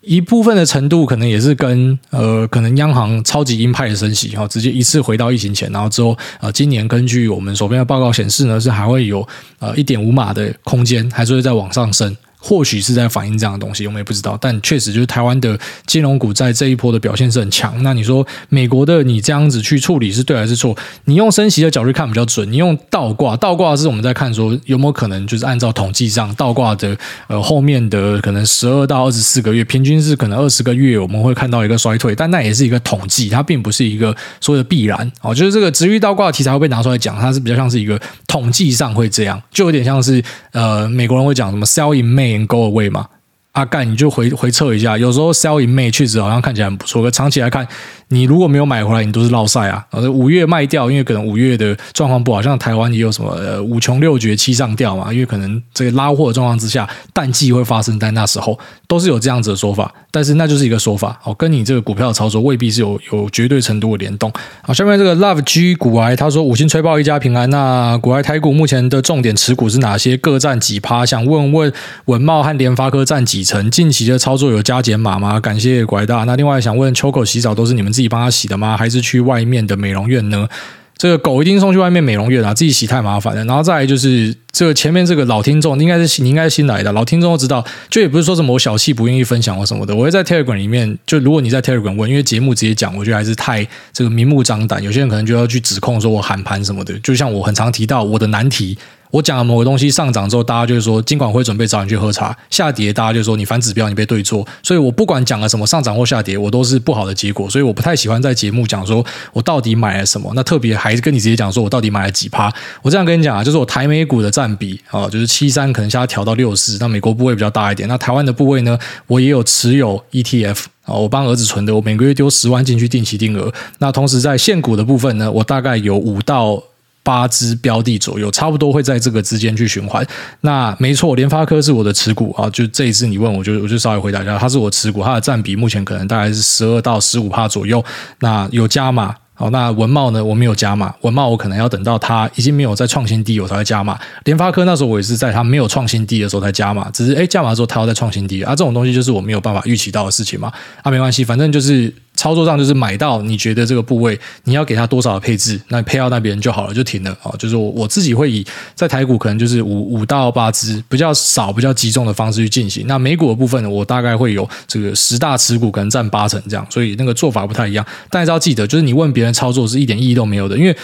S1: 一部分的程度可能也是跟呃，可能央行超级鹰派的升息，然后直接一次回到疫情前，然后之后呃，今年根据我们手边的报告显示呢，是还会有呃一点五码的空间，还是会再往上升。或许是在反映这样的东西，我们也不知道。但确实就是台湾的金融股在这一波的表现是很强。那你说美国的你这样子去处理是对还是错？你用升息的角度看比较准。你用倒挂，倒挂是我们在看说有没有可能就是按照统计上倒挂的呃后面的可能十二到二十四个月，平均是可能二十个月我们会看到一个衰退，但那也是一个统计，它并不是一个所谓的必然。哦，就是这个殖利率倒挂题材会被拿出来讲，它是比较像是一个统计上会这样，就有点像是呃美国人会讲什么 sell in May。Go away 嘛，阿干，你就回回测一下，有时候 sell in May 确实好像看起来很不错，可长期来看，你如果没有买回来，你都是落赛啊。呃，五月卖掉，因为可能五月的状况不好，像台湾也有什么呃五穷六绝七上吊嘛，因为可能这个拉货的状况之下，淡季会发生在那时候，都是有这样子的说法。但是那就是一个说法，哦，跟你这个股票的操作未必是有有绝对程度的联动。好，下面这个 Love G 股癌他说五星吹爆一家平安，那股癌台股目前的重点持股是哪些？各占几趴？想问问文茂和联发科占几成？近期的操作有加减码吗？感谢拐大。那另外想问，秋狗洗澡都是你们自己自己帮他洗的吗？还是去外面的美容院呢？这个狗一定送去外面美容院啊，自己洗太麻烦了。然后再来就是这个前面这个老听众，应该是你应该是新来的老听众都知道，就也不是说什么我小气不愿意分享或什么的。我会在 Telegram 里面，就如果你在 Telegram 问，因为节目直接讲，我觉得还是太这个明目张胆。有些人可能就要去指控说我喊盘什么的，就像我很常提到我的难题。我讲了某个东西上涨之后，大家就是说金管会准备找你去喝茶；下跌，大家就说你反指标，你被对错。所以我不管讲了什么上涨或下跌，我都是不好的结果。所以我不太喜欢在节目讲说我到底买了什么。那特别还是跟你直接讲说我到底买了几趴。我这样跟你讲啊，就是我台美股的占比啊，就是七三可能现在调到六四。那美国部位比较大一点。那台湾的部位呢，我也有持有 ETF 啊，我帮儿子存的，我每个月丢十万进去定期定额。那同时在现股的部分呢，我大概有五到。八支标的左右，差不多会在这个之间去循环。那没错，联发科是我的持股啊。就这一次你问我就我就稍微回答一下，它是我持股，它的占比目前可能大概是十二到十五趴左右。那有加码。好，那稳懋呢？我没有加码，稳懋我可能要等到它已经没有再创新低，我才会加码。联发科那时候我也是在它没有创新低的时候才加码，只是诶加码的时候它要再创新低啊，这种东西就是我没有办法预期到的事情嘛。啊，没关系，反正就是。操作上就是买到你觉得这个部位你要给他多少的配置，那配到那边就好了，就停了啊。就是我我自己会以在台股可能就是五五到八支比较少、比较集中的方式去进行。那美股的部分呢，我大概会有这个十大持股可能占八成这样，所以那个做法不太一样。但是要记得，就是你问别人操作是一点意义都没有的，因为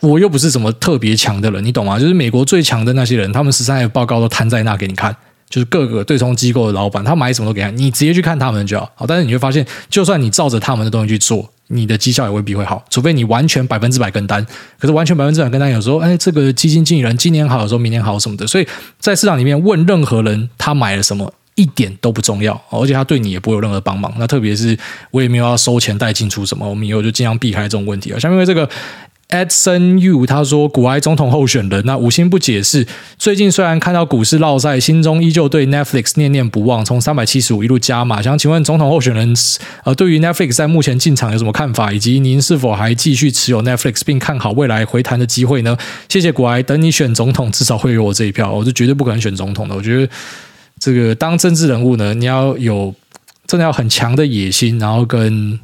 S1: 我又不是什么特别强的人，你懂吗？就是美国最强的那些人，他们十三 F 报告都摊在那给你看。就是各个对冲机构的老板，他买什么都给他，你直接去看他们就好。好，但是你会发现，就算你照着他们的东西去做，你的绩效也未必会好，除非你完全百分之百跟单。可是完全百分之百跟单，有时候，哎，这个基金经理人今年好，有时候明年好什么的。所以在市场里面问任何人他买了什么，一点都不重要，而且他对你也不会有任何帮忙。那特别是我也没有要收钱带进出什么，我们以后就尽量避开这种问题啊。下面这个。Edson Yu 他说：“古埃总统候选人，那五星不解释。最近虽然看到股市落赛，心中依旧对 Netflix 念念不忘，从三百七十五一路加码。想请问总统候选人，呃，对于 Netflix 在目前进场有什么看法？以及您是否还继续持有 Netflix，并看好未来回弹的机会呢？谢谢古埃，等你选总统，至少会有我这一票。我是绝对不可能选总统的。我觉得这个当政治人物呢，你要有真的要很强的野心，然后跟。”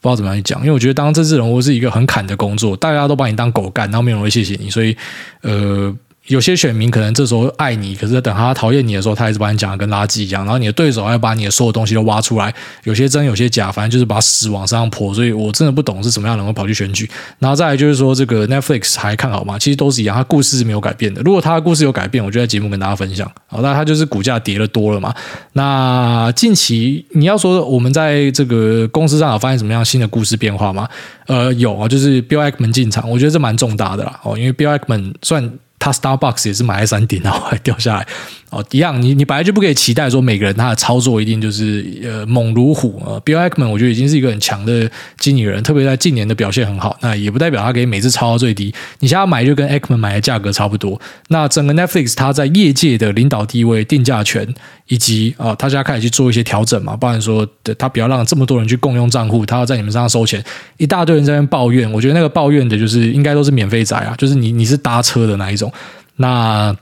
S1: 不知道怎么样去讲，因为我觉得当政治人物是一个很坎的工作，大家都把你当狗干，然后没有人会谢谢你，所以呃。有些选民可能这时候爱你，可是等他讨厌你的时候，他还是把你讲的跟垃圾一样。然后你的对手还要把你的所有东西都挖出来，有些真，有些假，反正就是把屎往身上泼。所以我真的不懂是什么样的人会跑去选举。然后再来就是说，这个 Netflix 还看好吗？其实都是一样，它故事是没有改变的。如果它的故事有改变，我就在节目跟大家分享。好，那它就是股价跌了多了嘛。那近期你要说我们在这个公司上有发现什么样新的故事变化吗？呃，有啊，就是 Bill Ackman 进场，我觉得这蛮重大的啦。哦，因为 Bill Ackman 算。他 Starbucks 也是买在山顶，然后还掉下来。哦，一样，你你本来就不可以期待说每个人他的操作一定就是呃猛如虎啊。Bill Ackman 我觉得已经是一个很强的经理人，特别在近年的表现很好。那也不代表他可以每次抄到最低。你现在买就跟 Ackman 买的价格差不多。那整个 Netflix 它在业界的领导地位、定价权，以及啊，他现在开始去做一些调整嘛，不然说他不要让这么多人去共用账户，他要在你们身上收钱，一大堆人在那边抱怨。我觉得那个抱怨的就是应该都是免费仔啊，就是你你是搭车的那一种。那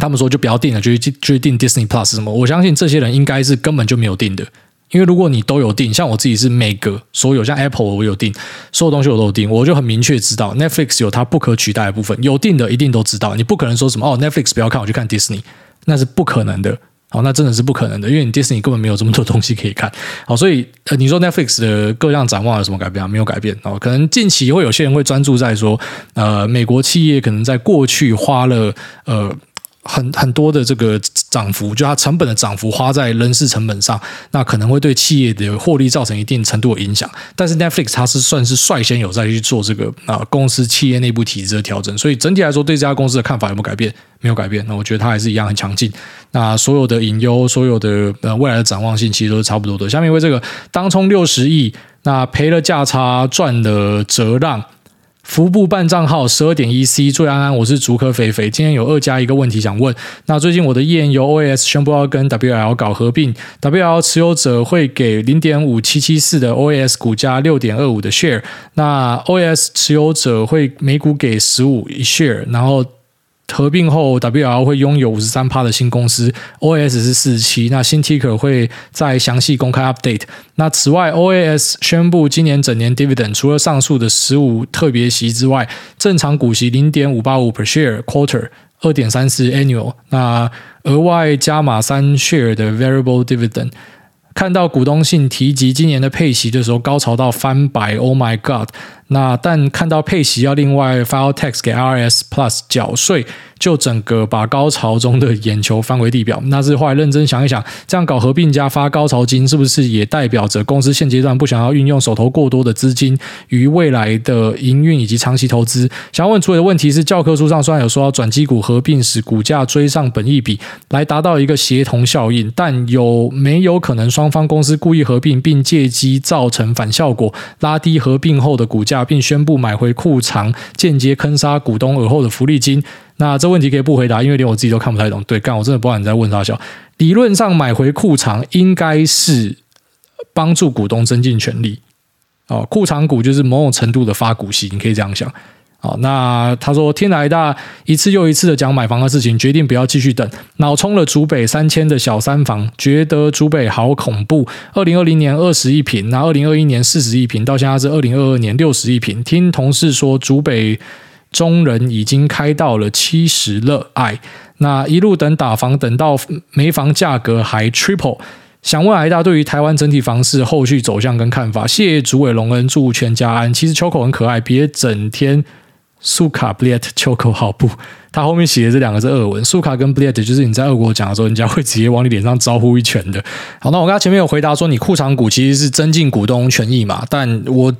S1: 他们说就不要订了，就去就去订 Disney Plus 什么？我相信这些人应该是根本就没有订的，因为如果你都有订，像我自己是每个所有像 Apple 我有订，所有东西我都有订，我就很明确知道 Netflix 有它不可取代的部分，有订的一定都知道。你不可能说什么哦，Netflix 不要看，我去看 Disney，那是不可能的。好，那真的是不可能的，因为你 Disney 根本没有这么多东西可以看。好，所以呃，你说 Netflix 的各项展望有什么改变啊？没有改变哦。可能近期会有些人会专注在说，呃，美国企业可能在过去花了呃很很多的这个涨幅，就它成本的涨幅花在人事成本上，那可能会对企业的获利造成一定程度的影响。但是 Netflix 它是算是率先有在去做这个啊、公司企业内部体制的调整，所以整体来说对这家公司的看法有没有改变？没有改变。那我觉得它还是一样很强劲。那所有的隐忧，所有的呃未来的展望性其实都是差不多的。下面为这个当冲六十亿，那赔了价差，赚了折让。服部办账号十二点一 C，祝安安，我是竹科肥肥。今天有二加一个问题想问。那最近我的 E N U OAS 宣布要跟 WL 搞合并，WL 持有者会给零点五七七四的 OAS 股加六点二五的 share，那 OAS 持有者会每股给十五 share，然后。合并后，WL 会拥有五十三趴的新公司，OS 是四十七。那新 Ticker 会再详细公开 update。那此外，OAS 宣布今年整年 dividend 除了上述的十五特别息之外，正常股息零点五八五 per share quarter，二点三四 annual。那额外加码三 share 的 variable dividend。看到股东信提及今年的配息的时候，高潮到翻白，Oh my God！那但看到配息要另外 file tax 给 R S Plus 缴税。就整个把高潮中的眼球翻回地表，那是后来认真想一想，这样搞合并加发高潮金，是不是也代表着公司现阶段不想要运用手头过多的资金于未来的营运以及长期投资？想要问出的问题是，教科书上虽然有说要转机股合并使股价追上本益比，来达到一个协同效应，但有没有可能双方公司故意合并，并借机造成反效果，拉低合并后的股价，并宣布买回库藏，间接坑杀股东尔后的福利金？那这问题可以不回答，因为连我自己都看不太懂。对，干我真的不知道你在问啥小。理论上买回库藏应该是帮助股东增进权利哦，库藏股就是某种程度的发股息，你可以这样想。好，那他说天台大一次又一次的讲买房的事情，决定不要继续等，脑充了竹北三千的小三房，觉得竹北好恐怖。二零二零年二十一坪，那二零二一年四十一坪，到现在是二零二二年六十一坪。听同事说竹北。中人已经开到了七十了，哎，那一路等打房，等到没房价格还 triple。想问癌大对于台湾整体房市后续走向跟看法？谢谢主委隆恩，祝全家安。其实秋口很可爱，别整天苏卡 bled 秋口好不？他后面写的这两个是俄文，苏卡跟 b l e t 就是你在俄国讲的时候，人家会直接往你脸上招呼一拳的。好，那我刚才前面有回答说，你裤长股其实是增进股东权益嘛？但我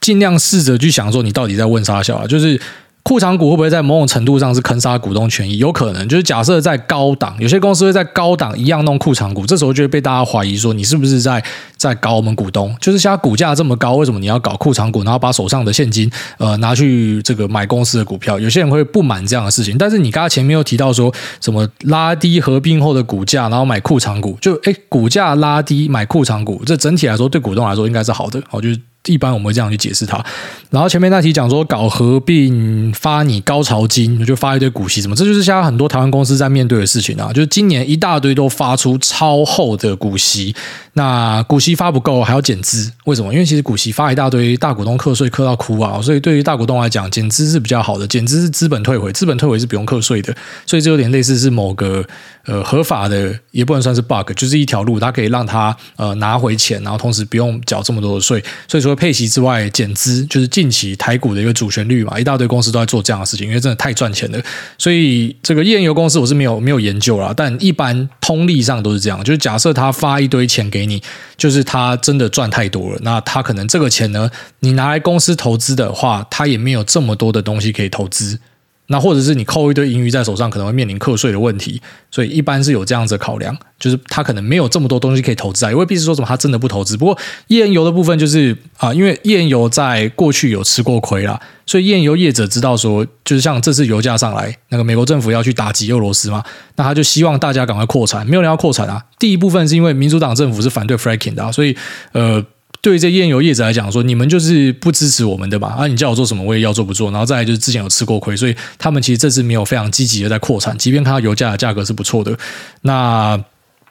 S1: 尽量试着去想说，你到底在问啥小啊？就是。库藏股会不会在某种程度上是坑杀股东权益？有可能，就是假设在高档，有些公司会在高档一样弄库藏股，这时候就会被大家怀疑说，你是不是在在搞我们股东？就是现在股价这么高，为什么你要搞库藏股，然后把手上的现金呃拿去这个买公司的股票？有些人会不满这样的事情。但是你刚才前面又提到说什么拉低合并后的股价，然后买库藏股，就诶股价拉低买库藏股，这整体来说对股东来说应该是好的，好就是。一般我们会这样去解释它，然后前面那题讲说搞合并发你高潮金，就发一堆股息什么，这就是现在很多台湾公司在面对的事情啊。就是今年一大堆都发出超厚的股息，那股息发不够还要减资，为什么？因为其实股息发一大堆，大股东课税课到哭啊，所以对于大股东来讲，减资是比较好的，减资是资本退回，资本退回是不用课税的，所以这有点类似是某个呃合法的，也不能算是 bug，就是一条路，它可以让他呃拿回钱，然后同时不用缴这么多的税，所以说。配息之外，减资就是近期台股的一个主旋律嘛，一大堆公司都在做这样的事情，因为真的太赚钱了。所以这个页岩油公司我是没有没有研究啦，但一般通例上都是这样，就是假设他发一堆钱给你，就是他真的赚太多了，那他可能这个钱呢，你拿来公司投资的话，他也没有这么多的东西可以投资。那或者是你扣一堆盈余在手上，可能会面临课税的问题，所以一般是有这样子的考量，就是他可能没有这么多东西可以投资啊，也未必是说什么他真的不投资。不过页岩油的部分就是啊，因为页岩油在过去有吃过亏啦，所以页岩油业者知道说，就是像这次油价上来，那个美国政府要去打击俄罗斯嘛，那他就希望大家赶快扩产，没有人要扩产啊。第一部分是因为民主党政府是反对 fracking 的啊，所以呃。对于这页岩油业者来讲，说你们就是不支持我们的吧？啊，你叫我做什么，我也要做不做。然后再来就是之前有吃过亏，所以他们其实这次没有非常积极的在扩产，即便看到油价的价格是不错的。那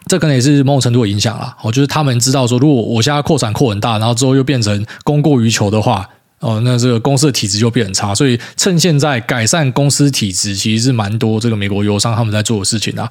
S1: 这可能也是某种程度的影响啦。哦，就是他们知道说，如果我现在扩产扩很大，然后之后又变成供过于求的话，哦，那这个公司的体质就变很差。所以趁现在改善公司体质，其实是蛮多这个美国油商他们在做的事情啊。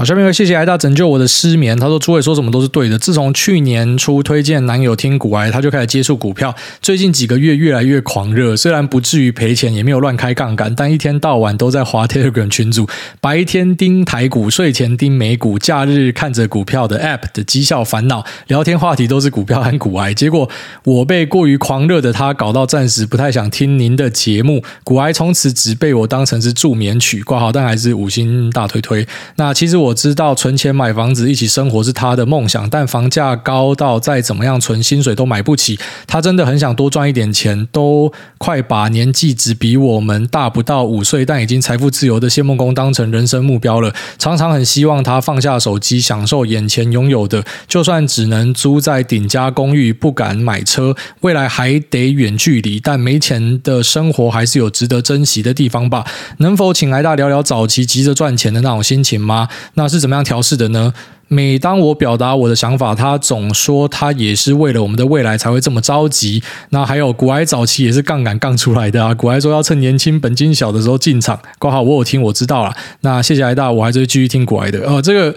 S1: 好，下面有谢谢癌大拯救我的失眠。他说：“诸位说什么都是对的。自从去年初推荐男友听股癌，他就开始接触股票。最近几个月越来越狂热，虽然不至于赔钱，也没有乱开杠杆，但一天到晚都在滑 Telegram 群组，白天盯台股，睡前盯美股，假日看着股票的 App 的绩效烦恼，聊天话题都是股票和股癌。结果我被过于狂热的他搞到暂时不太想听您的节目。股癌从此只被我当成是助眠曲挂号，但还是五星大推推。那其实我。”我知道存钱买房子一起生活是他的梦想，但房价高到再怎么样存薪水都买不起。他真的很想多赚一点钱，都快把年纪只比我们大不到五岁，但已经财富自由的谢梦工当成人生目标了。常常很希望他放下手机，享受眼前拥有的，就算只能租在顶家公寓，不敢买车，未来还得远距离，但没钱的生活还是有值得珍惜的地方吧？能否请来大聊聊早期急着赚钱的那种心情吗？那是怎么样调试的呢？每当我表达我的想法，他总说他也是为了我们的未来才会这么着急。那还有股癌早期也是杠杆杠出来的啊！股癌说要趁年轻本金小的时候进场。挂号我有听，我知道了。那谢谢艾大，我还是会继续听股癌的。呃，这个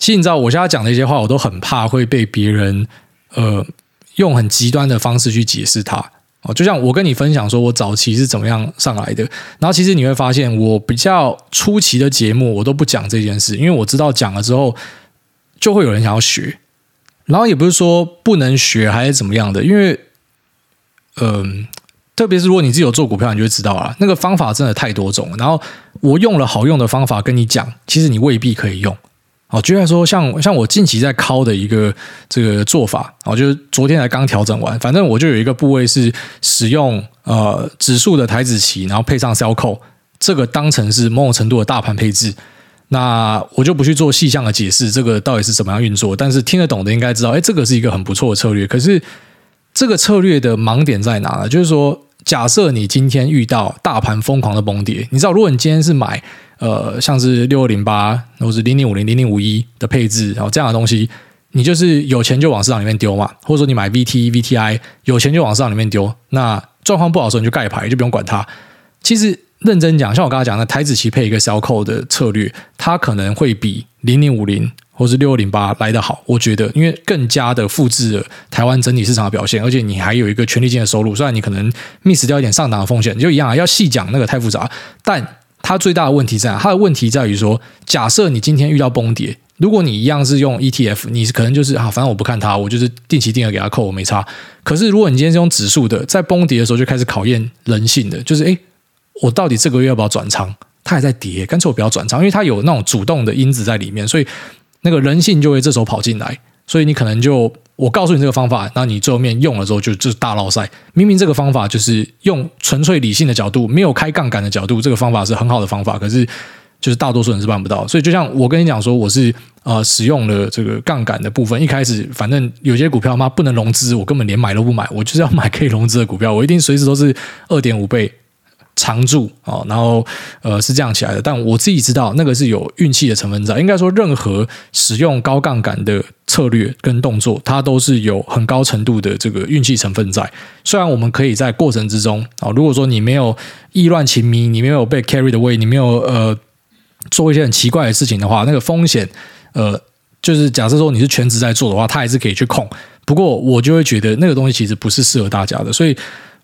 S1: 其实你知道，我现在讲的一些话，我都很怕会被别人呃用很极端的方式去解释它。哦，就像我跟你分享说，我早期是怎么样上来的，然后其实你会发现，我比较初期的节目我都不讲这件事，因为我知道讲了之后就会有人想要学，然后也不是说不能学还是怎么样的，因为，嗯、特别是如果你自己有做股票，你就会知道啊，那个方法真的太多种，然后我用了好用的方法跟你讲，其实你未必可以用。哦，举例来说，像像我近期在敲的一个这个做法，哦，就是昨天才刚调整完，反正我就有一个部位是使用呃指数的台指期，然后配上 sell call，这个当成是某种程度的大盘配置。那我就不去做细项的解释，这个到底是怎么样运作，但是听得懂的应该知道，哎，这个是一个很不错的策略。可是这个策略的盲点在哪呢？就是说，假设你今天遇到大盘疯狂的崩跌，你知道，如果你今天是买。呃，像是六二零八或是零零五零零零五一的配置，然后这样的东西，你就是有钱就往市场里面丢嘛，或者说你买 VT、VTI，有钱就往市场里面丢。那状况不好的时候，你就盖牌，就不用管它。其实认真讲，像我刚才讲的，台子期配一个 sell call 的策略，它可能会比零零五零或是六二零八来得好。我觉得，因为更加的复制了台湾整体市场的表现，而且你还有一个权利金的收入。虽然你可能 miss 掉一点上档的风险，就一样啊，要细讲那个太复杂，但。它最大的问题在哪？它的问题在于说，假设你今天遇到崩跌，如果你一样是用 ETF，你可能就是啊，反正我不看它，我就是定期定额给它扣，我没差。可是如果你今天是用指数的，在崩跌的时候就开始考验人性的，就是诶，我到底这个月要不要转仓？它还在跌，干脆我不要转仓，因为它有那种主动的因子在里面，所以那个人性就会这时候跑进来，所以你可能就。我告诉你这个方法，那你最后面用了之后就就是大落赛。明明这个方法就是用纯粹理性的角度，没有开杠杆的角度，这个方法是很好的方法，可是就是大多数人是办不到。所以就像我跟你讲说，我是呃使用了这个杠杆的部分，一开始反正有些股票嘛不能融资，我根本连买都不买，我就是要买可以融资的股票，我一定随时都是二点五倍。常驻啊，然后呃是这样起来的，但我自己知道那个是有运气的成分在。应该说，任何使用高杠杆的策略跟动作，它都是有很高程度的这个运气成分在。虽然我们可以在过程之中啊，如果说你没有意乱情迷，你没有被 carry away，你没有呃做一些很奇怪的事情的话，那个风险呃就是假设说你是全职在做的话，它还是可以去控。不过我就会觉得那个东西其实不是适合大家的，所以。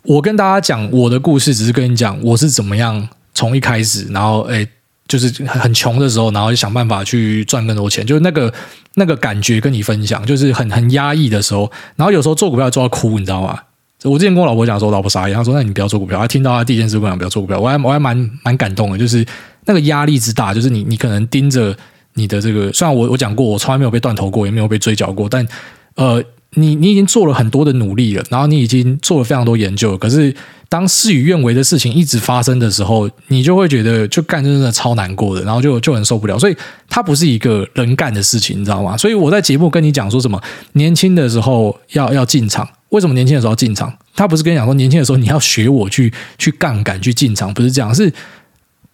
S1: 我跟大家讲我的故事，只是跟你讲我是怎么样从一开始，然后诶，就是很穷的时候，然后就想办法去赚更多钱，就是那个那个感觉跟你分享，就是很很压抑的时候，然后有时候做股票做到哭，你知道吗？我之前跟我老婆讲说，我老婆傻眼，她说那你不要做股票。她听到她第一件事跟我讲不要做股票，我还我还蛮蛮感动的，就是那个压力之大，就是你你可能盯着你的这个，虽然我我讲过我从来没有被断头过，也没有被追缴过，但呃。你你已经做了很多的努力了，然后你已经做了非常多研究，可是当事与愿违的事情一直发生的时候，你就会觉得就干真的超难过的，然后就就很受不了。所以它不是一个人干的事情，你知道吗？所以我在节目跟你讲说什么年轻的时候要要进场，为什么年轻的时候要进场？他不是跟你讲说年轻的时候你要学我去去杠杆去进场，不是这样，是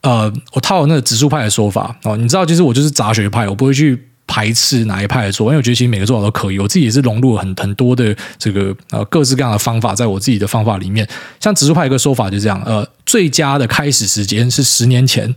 S1: 呃，我套那个指数派的说法哦，你知道，其实我就是杂学派，我不会去。排斥哪一派的做，因为我觉得其实每个做法都可以。我自己也是融入了很很多的这个呃各式各样的方法，在我自己的方法里面。像指数派一个说法就是这样，呃，最佳的开始时间是十年前，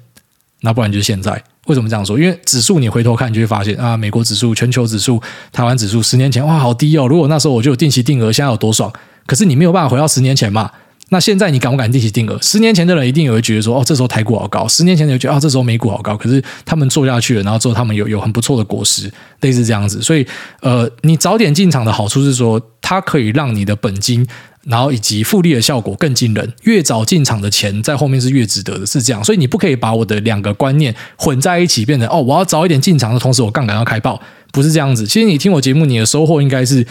S1: 那不然就是现在。为什么这样说？因为指数你回头看，你就会发现啊，美国指数、全球指数、台湾指数，十年前哇好低哦。如果那时候我就有定期定额，现在有多爽？可是你没有办法回到十年前嘛。那现在你敢不敢定期定额？十年前的人一定也会觉得说，哦，这时候台股好高；十年前的人觉得，哦，这时候美股好高。可是他们做下去了，然后之后他们有有很不错的果实，类似这样子。所以，呃，你早点进场的好处是说，它可以让你的本金，然后以及复利的效果更惊人。越早进场的钱，在后面是越值得的，是这样。所以你不可以把我的两个观念混在一起，变成哦，我要早一点进场的同时，我杠杆要开爆，不是这样子。其实你听我节目，你的收获应该是。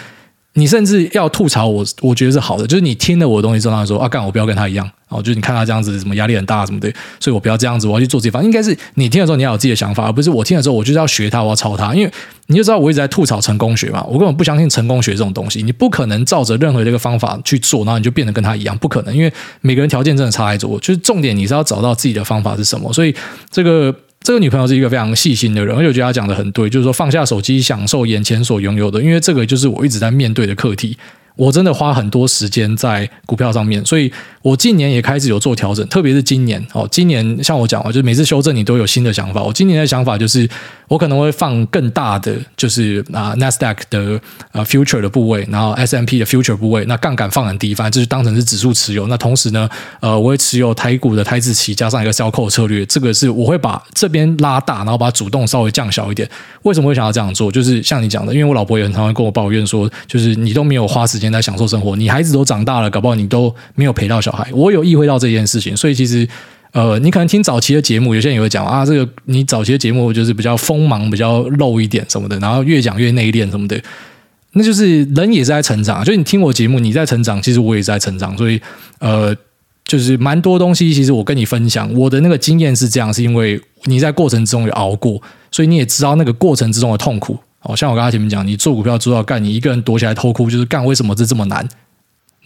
S1: 你甚至要吐槽我，我觉得是好的，就是你听了我的东西之后，他说啊，干我不要跟他一样，哦，就是你看他这样子，什么压力很大什么的，所以我不要这样子，我要去做这方。应该是你听了之后，你要有自己的想法，而不是我听了之后，我就是要学他，我要抄他。因为你就知道我一直在吐槽成功学嘛，我根本不相信成功学这种东西，你不可能照着任何这个方法去做，然后你就变得跟他一样，不可能，因为每个人条件真的差太多。就是重点，你是要找到自己的方法是什么，所以这个。这个女朋友是一个非常细心的人，而且我觉得她讲的很对，就是说放下手机，享受眼前所拥有的，因为这个就是我一直在面对的课题。我真的花很多时间在股票上面，所以我近年也开始有做调整，特别是今年哦，今年像我讲，就是每次修正你都有新的想法。我今年的想法就是，我可能会放更大的，就是啊纳斯达克的呃 future 的部位，然后 S M P 的 future 部位，那杠杆放很低，反正就是当成是指数持有。那同时呢，呃，我会持有台股的台指期，加上一个 sell call 策略，这个是我会把这边拉大，然后把主动稍微降小一点。为什么会想要这样做？就是像你讲的，因为我老婆也很常会跟我抱怨说，就是你都没有花时间。在享受生活，你孩子都长大了，搞不好你都没有陪到小孩。我有意会到这件事情，所以其实，呃，你可能听早期的节目，有些人也会讲啊，这个你早期的节目就是比较锋芒比较露一点什么的，然后越讲越内敛什么的，那就是人也是在成长。就你听我节目，你在成长，其实我也在成长，所以呃，就是蛮多东西，其实我跟你分享我的那个经验是这样，是因为你在过程之中有熬过，所以你也知道那个过程之中的痛苦。哦，像我刚才前面讲，你做股票做到干，你一个人躲起来偷哭，就是干，为什么这这么难？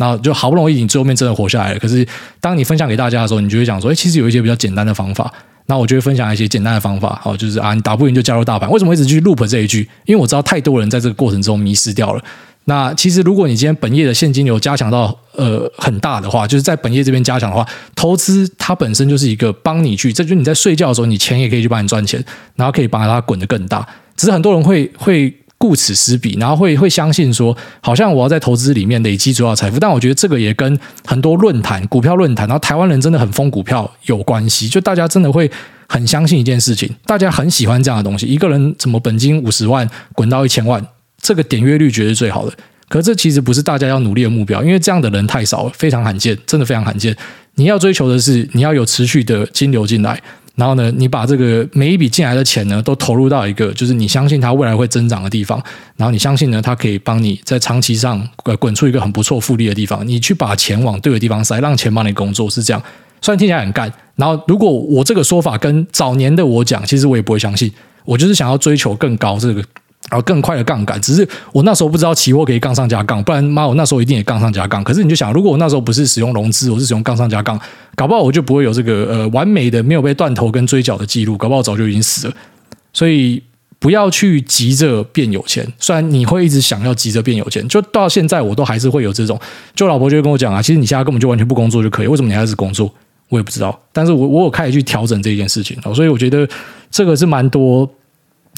S1: 然后就好不容易你最后面真的活下来了。可是当你分享给大家的时候，你就会讲说，哎，其实有一些比较简单的方法。那我就会分享一些简单的方法。好，就是啊，你打不赢就加入大盘。为什么一直去 loop 这一句？因为我知道太多人在这个过程中迷失掉了。那其实如果你今天本业的现金流加强到呃很大的话，就是在本业这边加强的话，投资它本身就是一个帮你去，这就是你在睡觉的时候，你钱也可以去帮你赚钱，然后可以把它滚得更大。只是很多人会会顾此失彼，然后会会相信说，好像我要在投资里面累积主要财富。但我觉得这个也跟很多论坛、股票论坛，然后台湾人真的很疯股票有关系。就大家真的会很相信一件事情，大家很喜欢这样的东西。一个人怎么本金五十万滚到一千万，这个点阅率绝对是最好的。可这其实不是大家要努力的目标，因为这样的人太少，非常罕见，真的非常罕见。你要追求的是，你要有持续的金流进来。然后呢，你把这个每一笔进来的钱呢，都投入到一个就是你相信它未来会增长的地方。然后你相信呢，它可以帮你在长期上滚出一个很不错复利的地方。你去把钱往对的地方塞，让钱帮你工作，是这样。虽然听起来很干，然后如果我这个说法跟早年的我讲，其实我也不会相信。我就是想要追求更高这个。然后更快的杠杆，只是我那时候不知道期货可以杠上加杠，不然妈我那时候一定也杠上加杠。可是你就想，如果我那时候不是使用融资，我是使用杠上加杠，搞不好我就不会有这个呃完美的没有被断头跟追缴的记录，搞不好早就已经死了。所以不要去急着变有钱，虽然你会一直想要急着变有钱，就到现在我都还是会有这种。就老婆就会跟我讲啊，其实你现在根本就完全不工作就可以，为什么你还是工作？我也不知道，但是我我有开始去调整这件事情，所以我觉得这个是蛮多。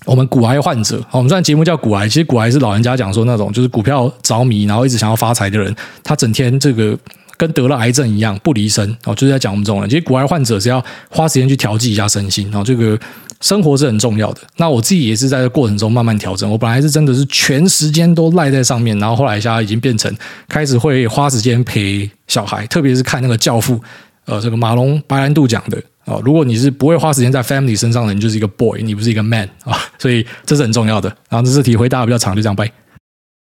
S1: 我们股癌患者，我们虽然节目叫股癌，其实股癌是老人家讲说那种就是股票着迷，然后一直想要发财的人，他整天这个跟得了癌症一样不离身哦，就是在讲我们这种人。其实股癌患者是要花时间去调剂一下身心，然后这个生活是很重要的。那我自己也是在这过程中慢慢调整。我本来是真的是全时间都赖在上面，然后后来现在已经变成开始会花时间陪小孩，特别是看那个教父，呃，这个马龙白兰度讲的。啊，如果你是不会花时间在 family 身上的，你就是一个 boy，你不是一个 man 啊，所以这是很重要的。然后这次题回答比较长，就这样拜。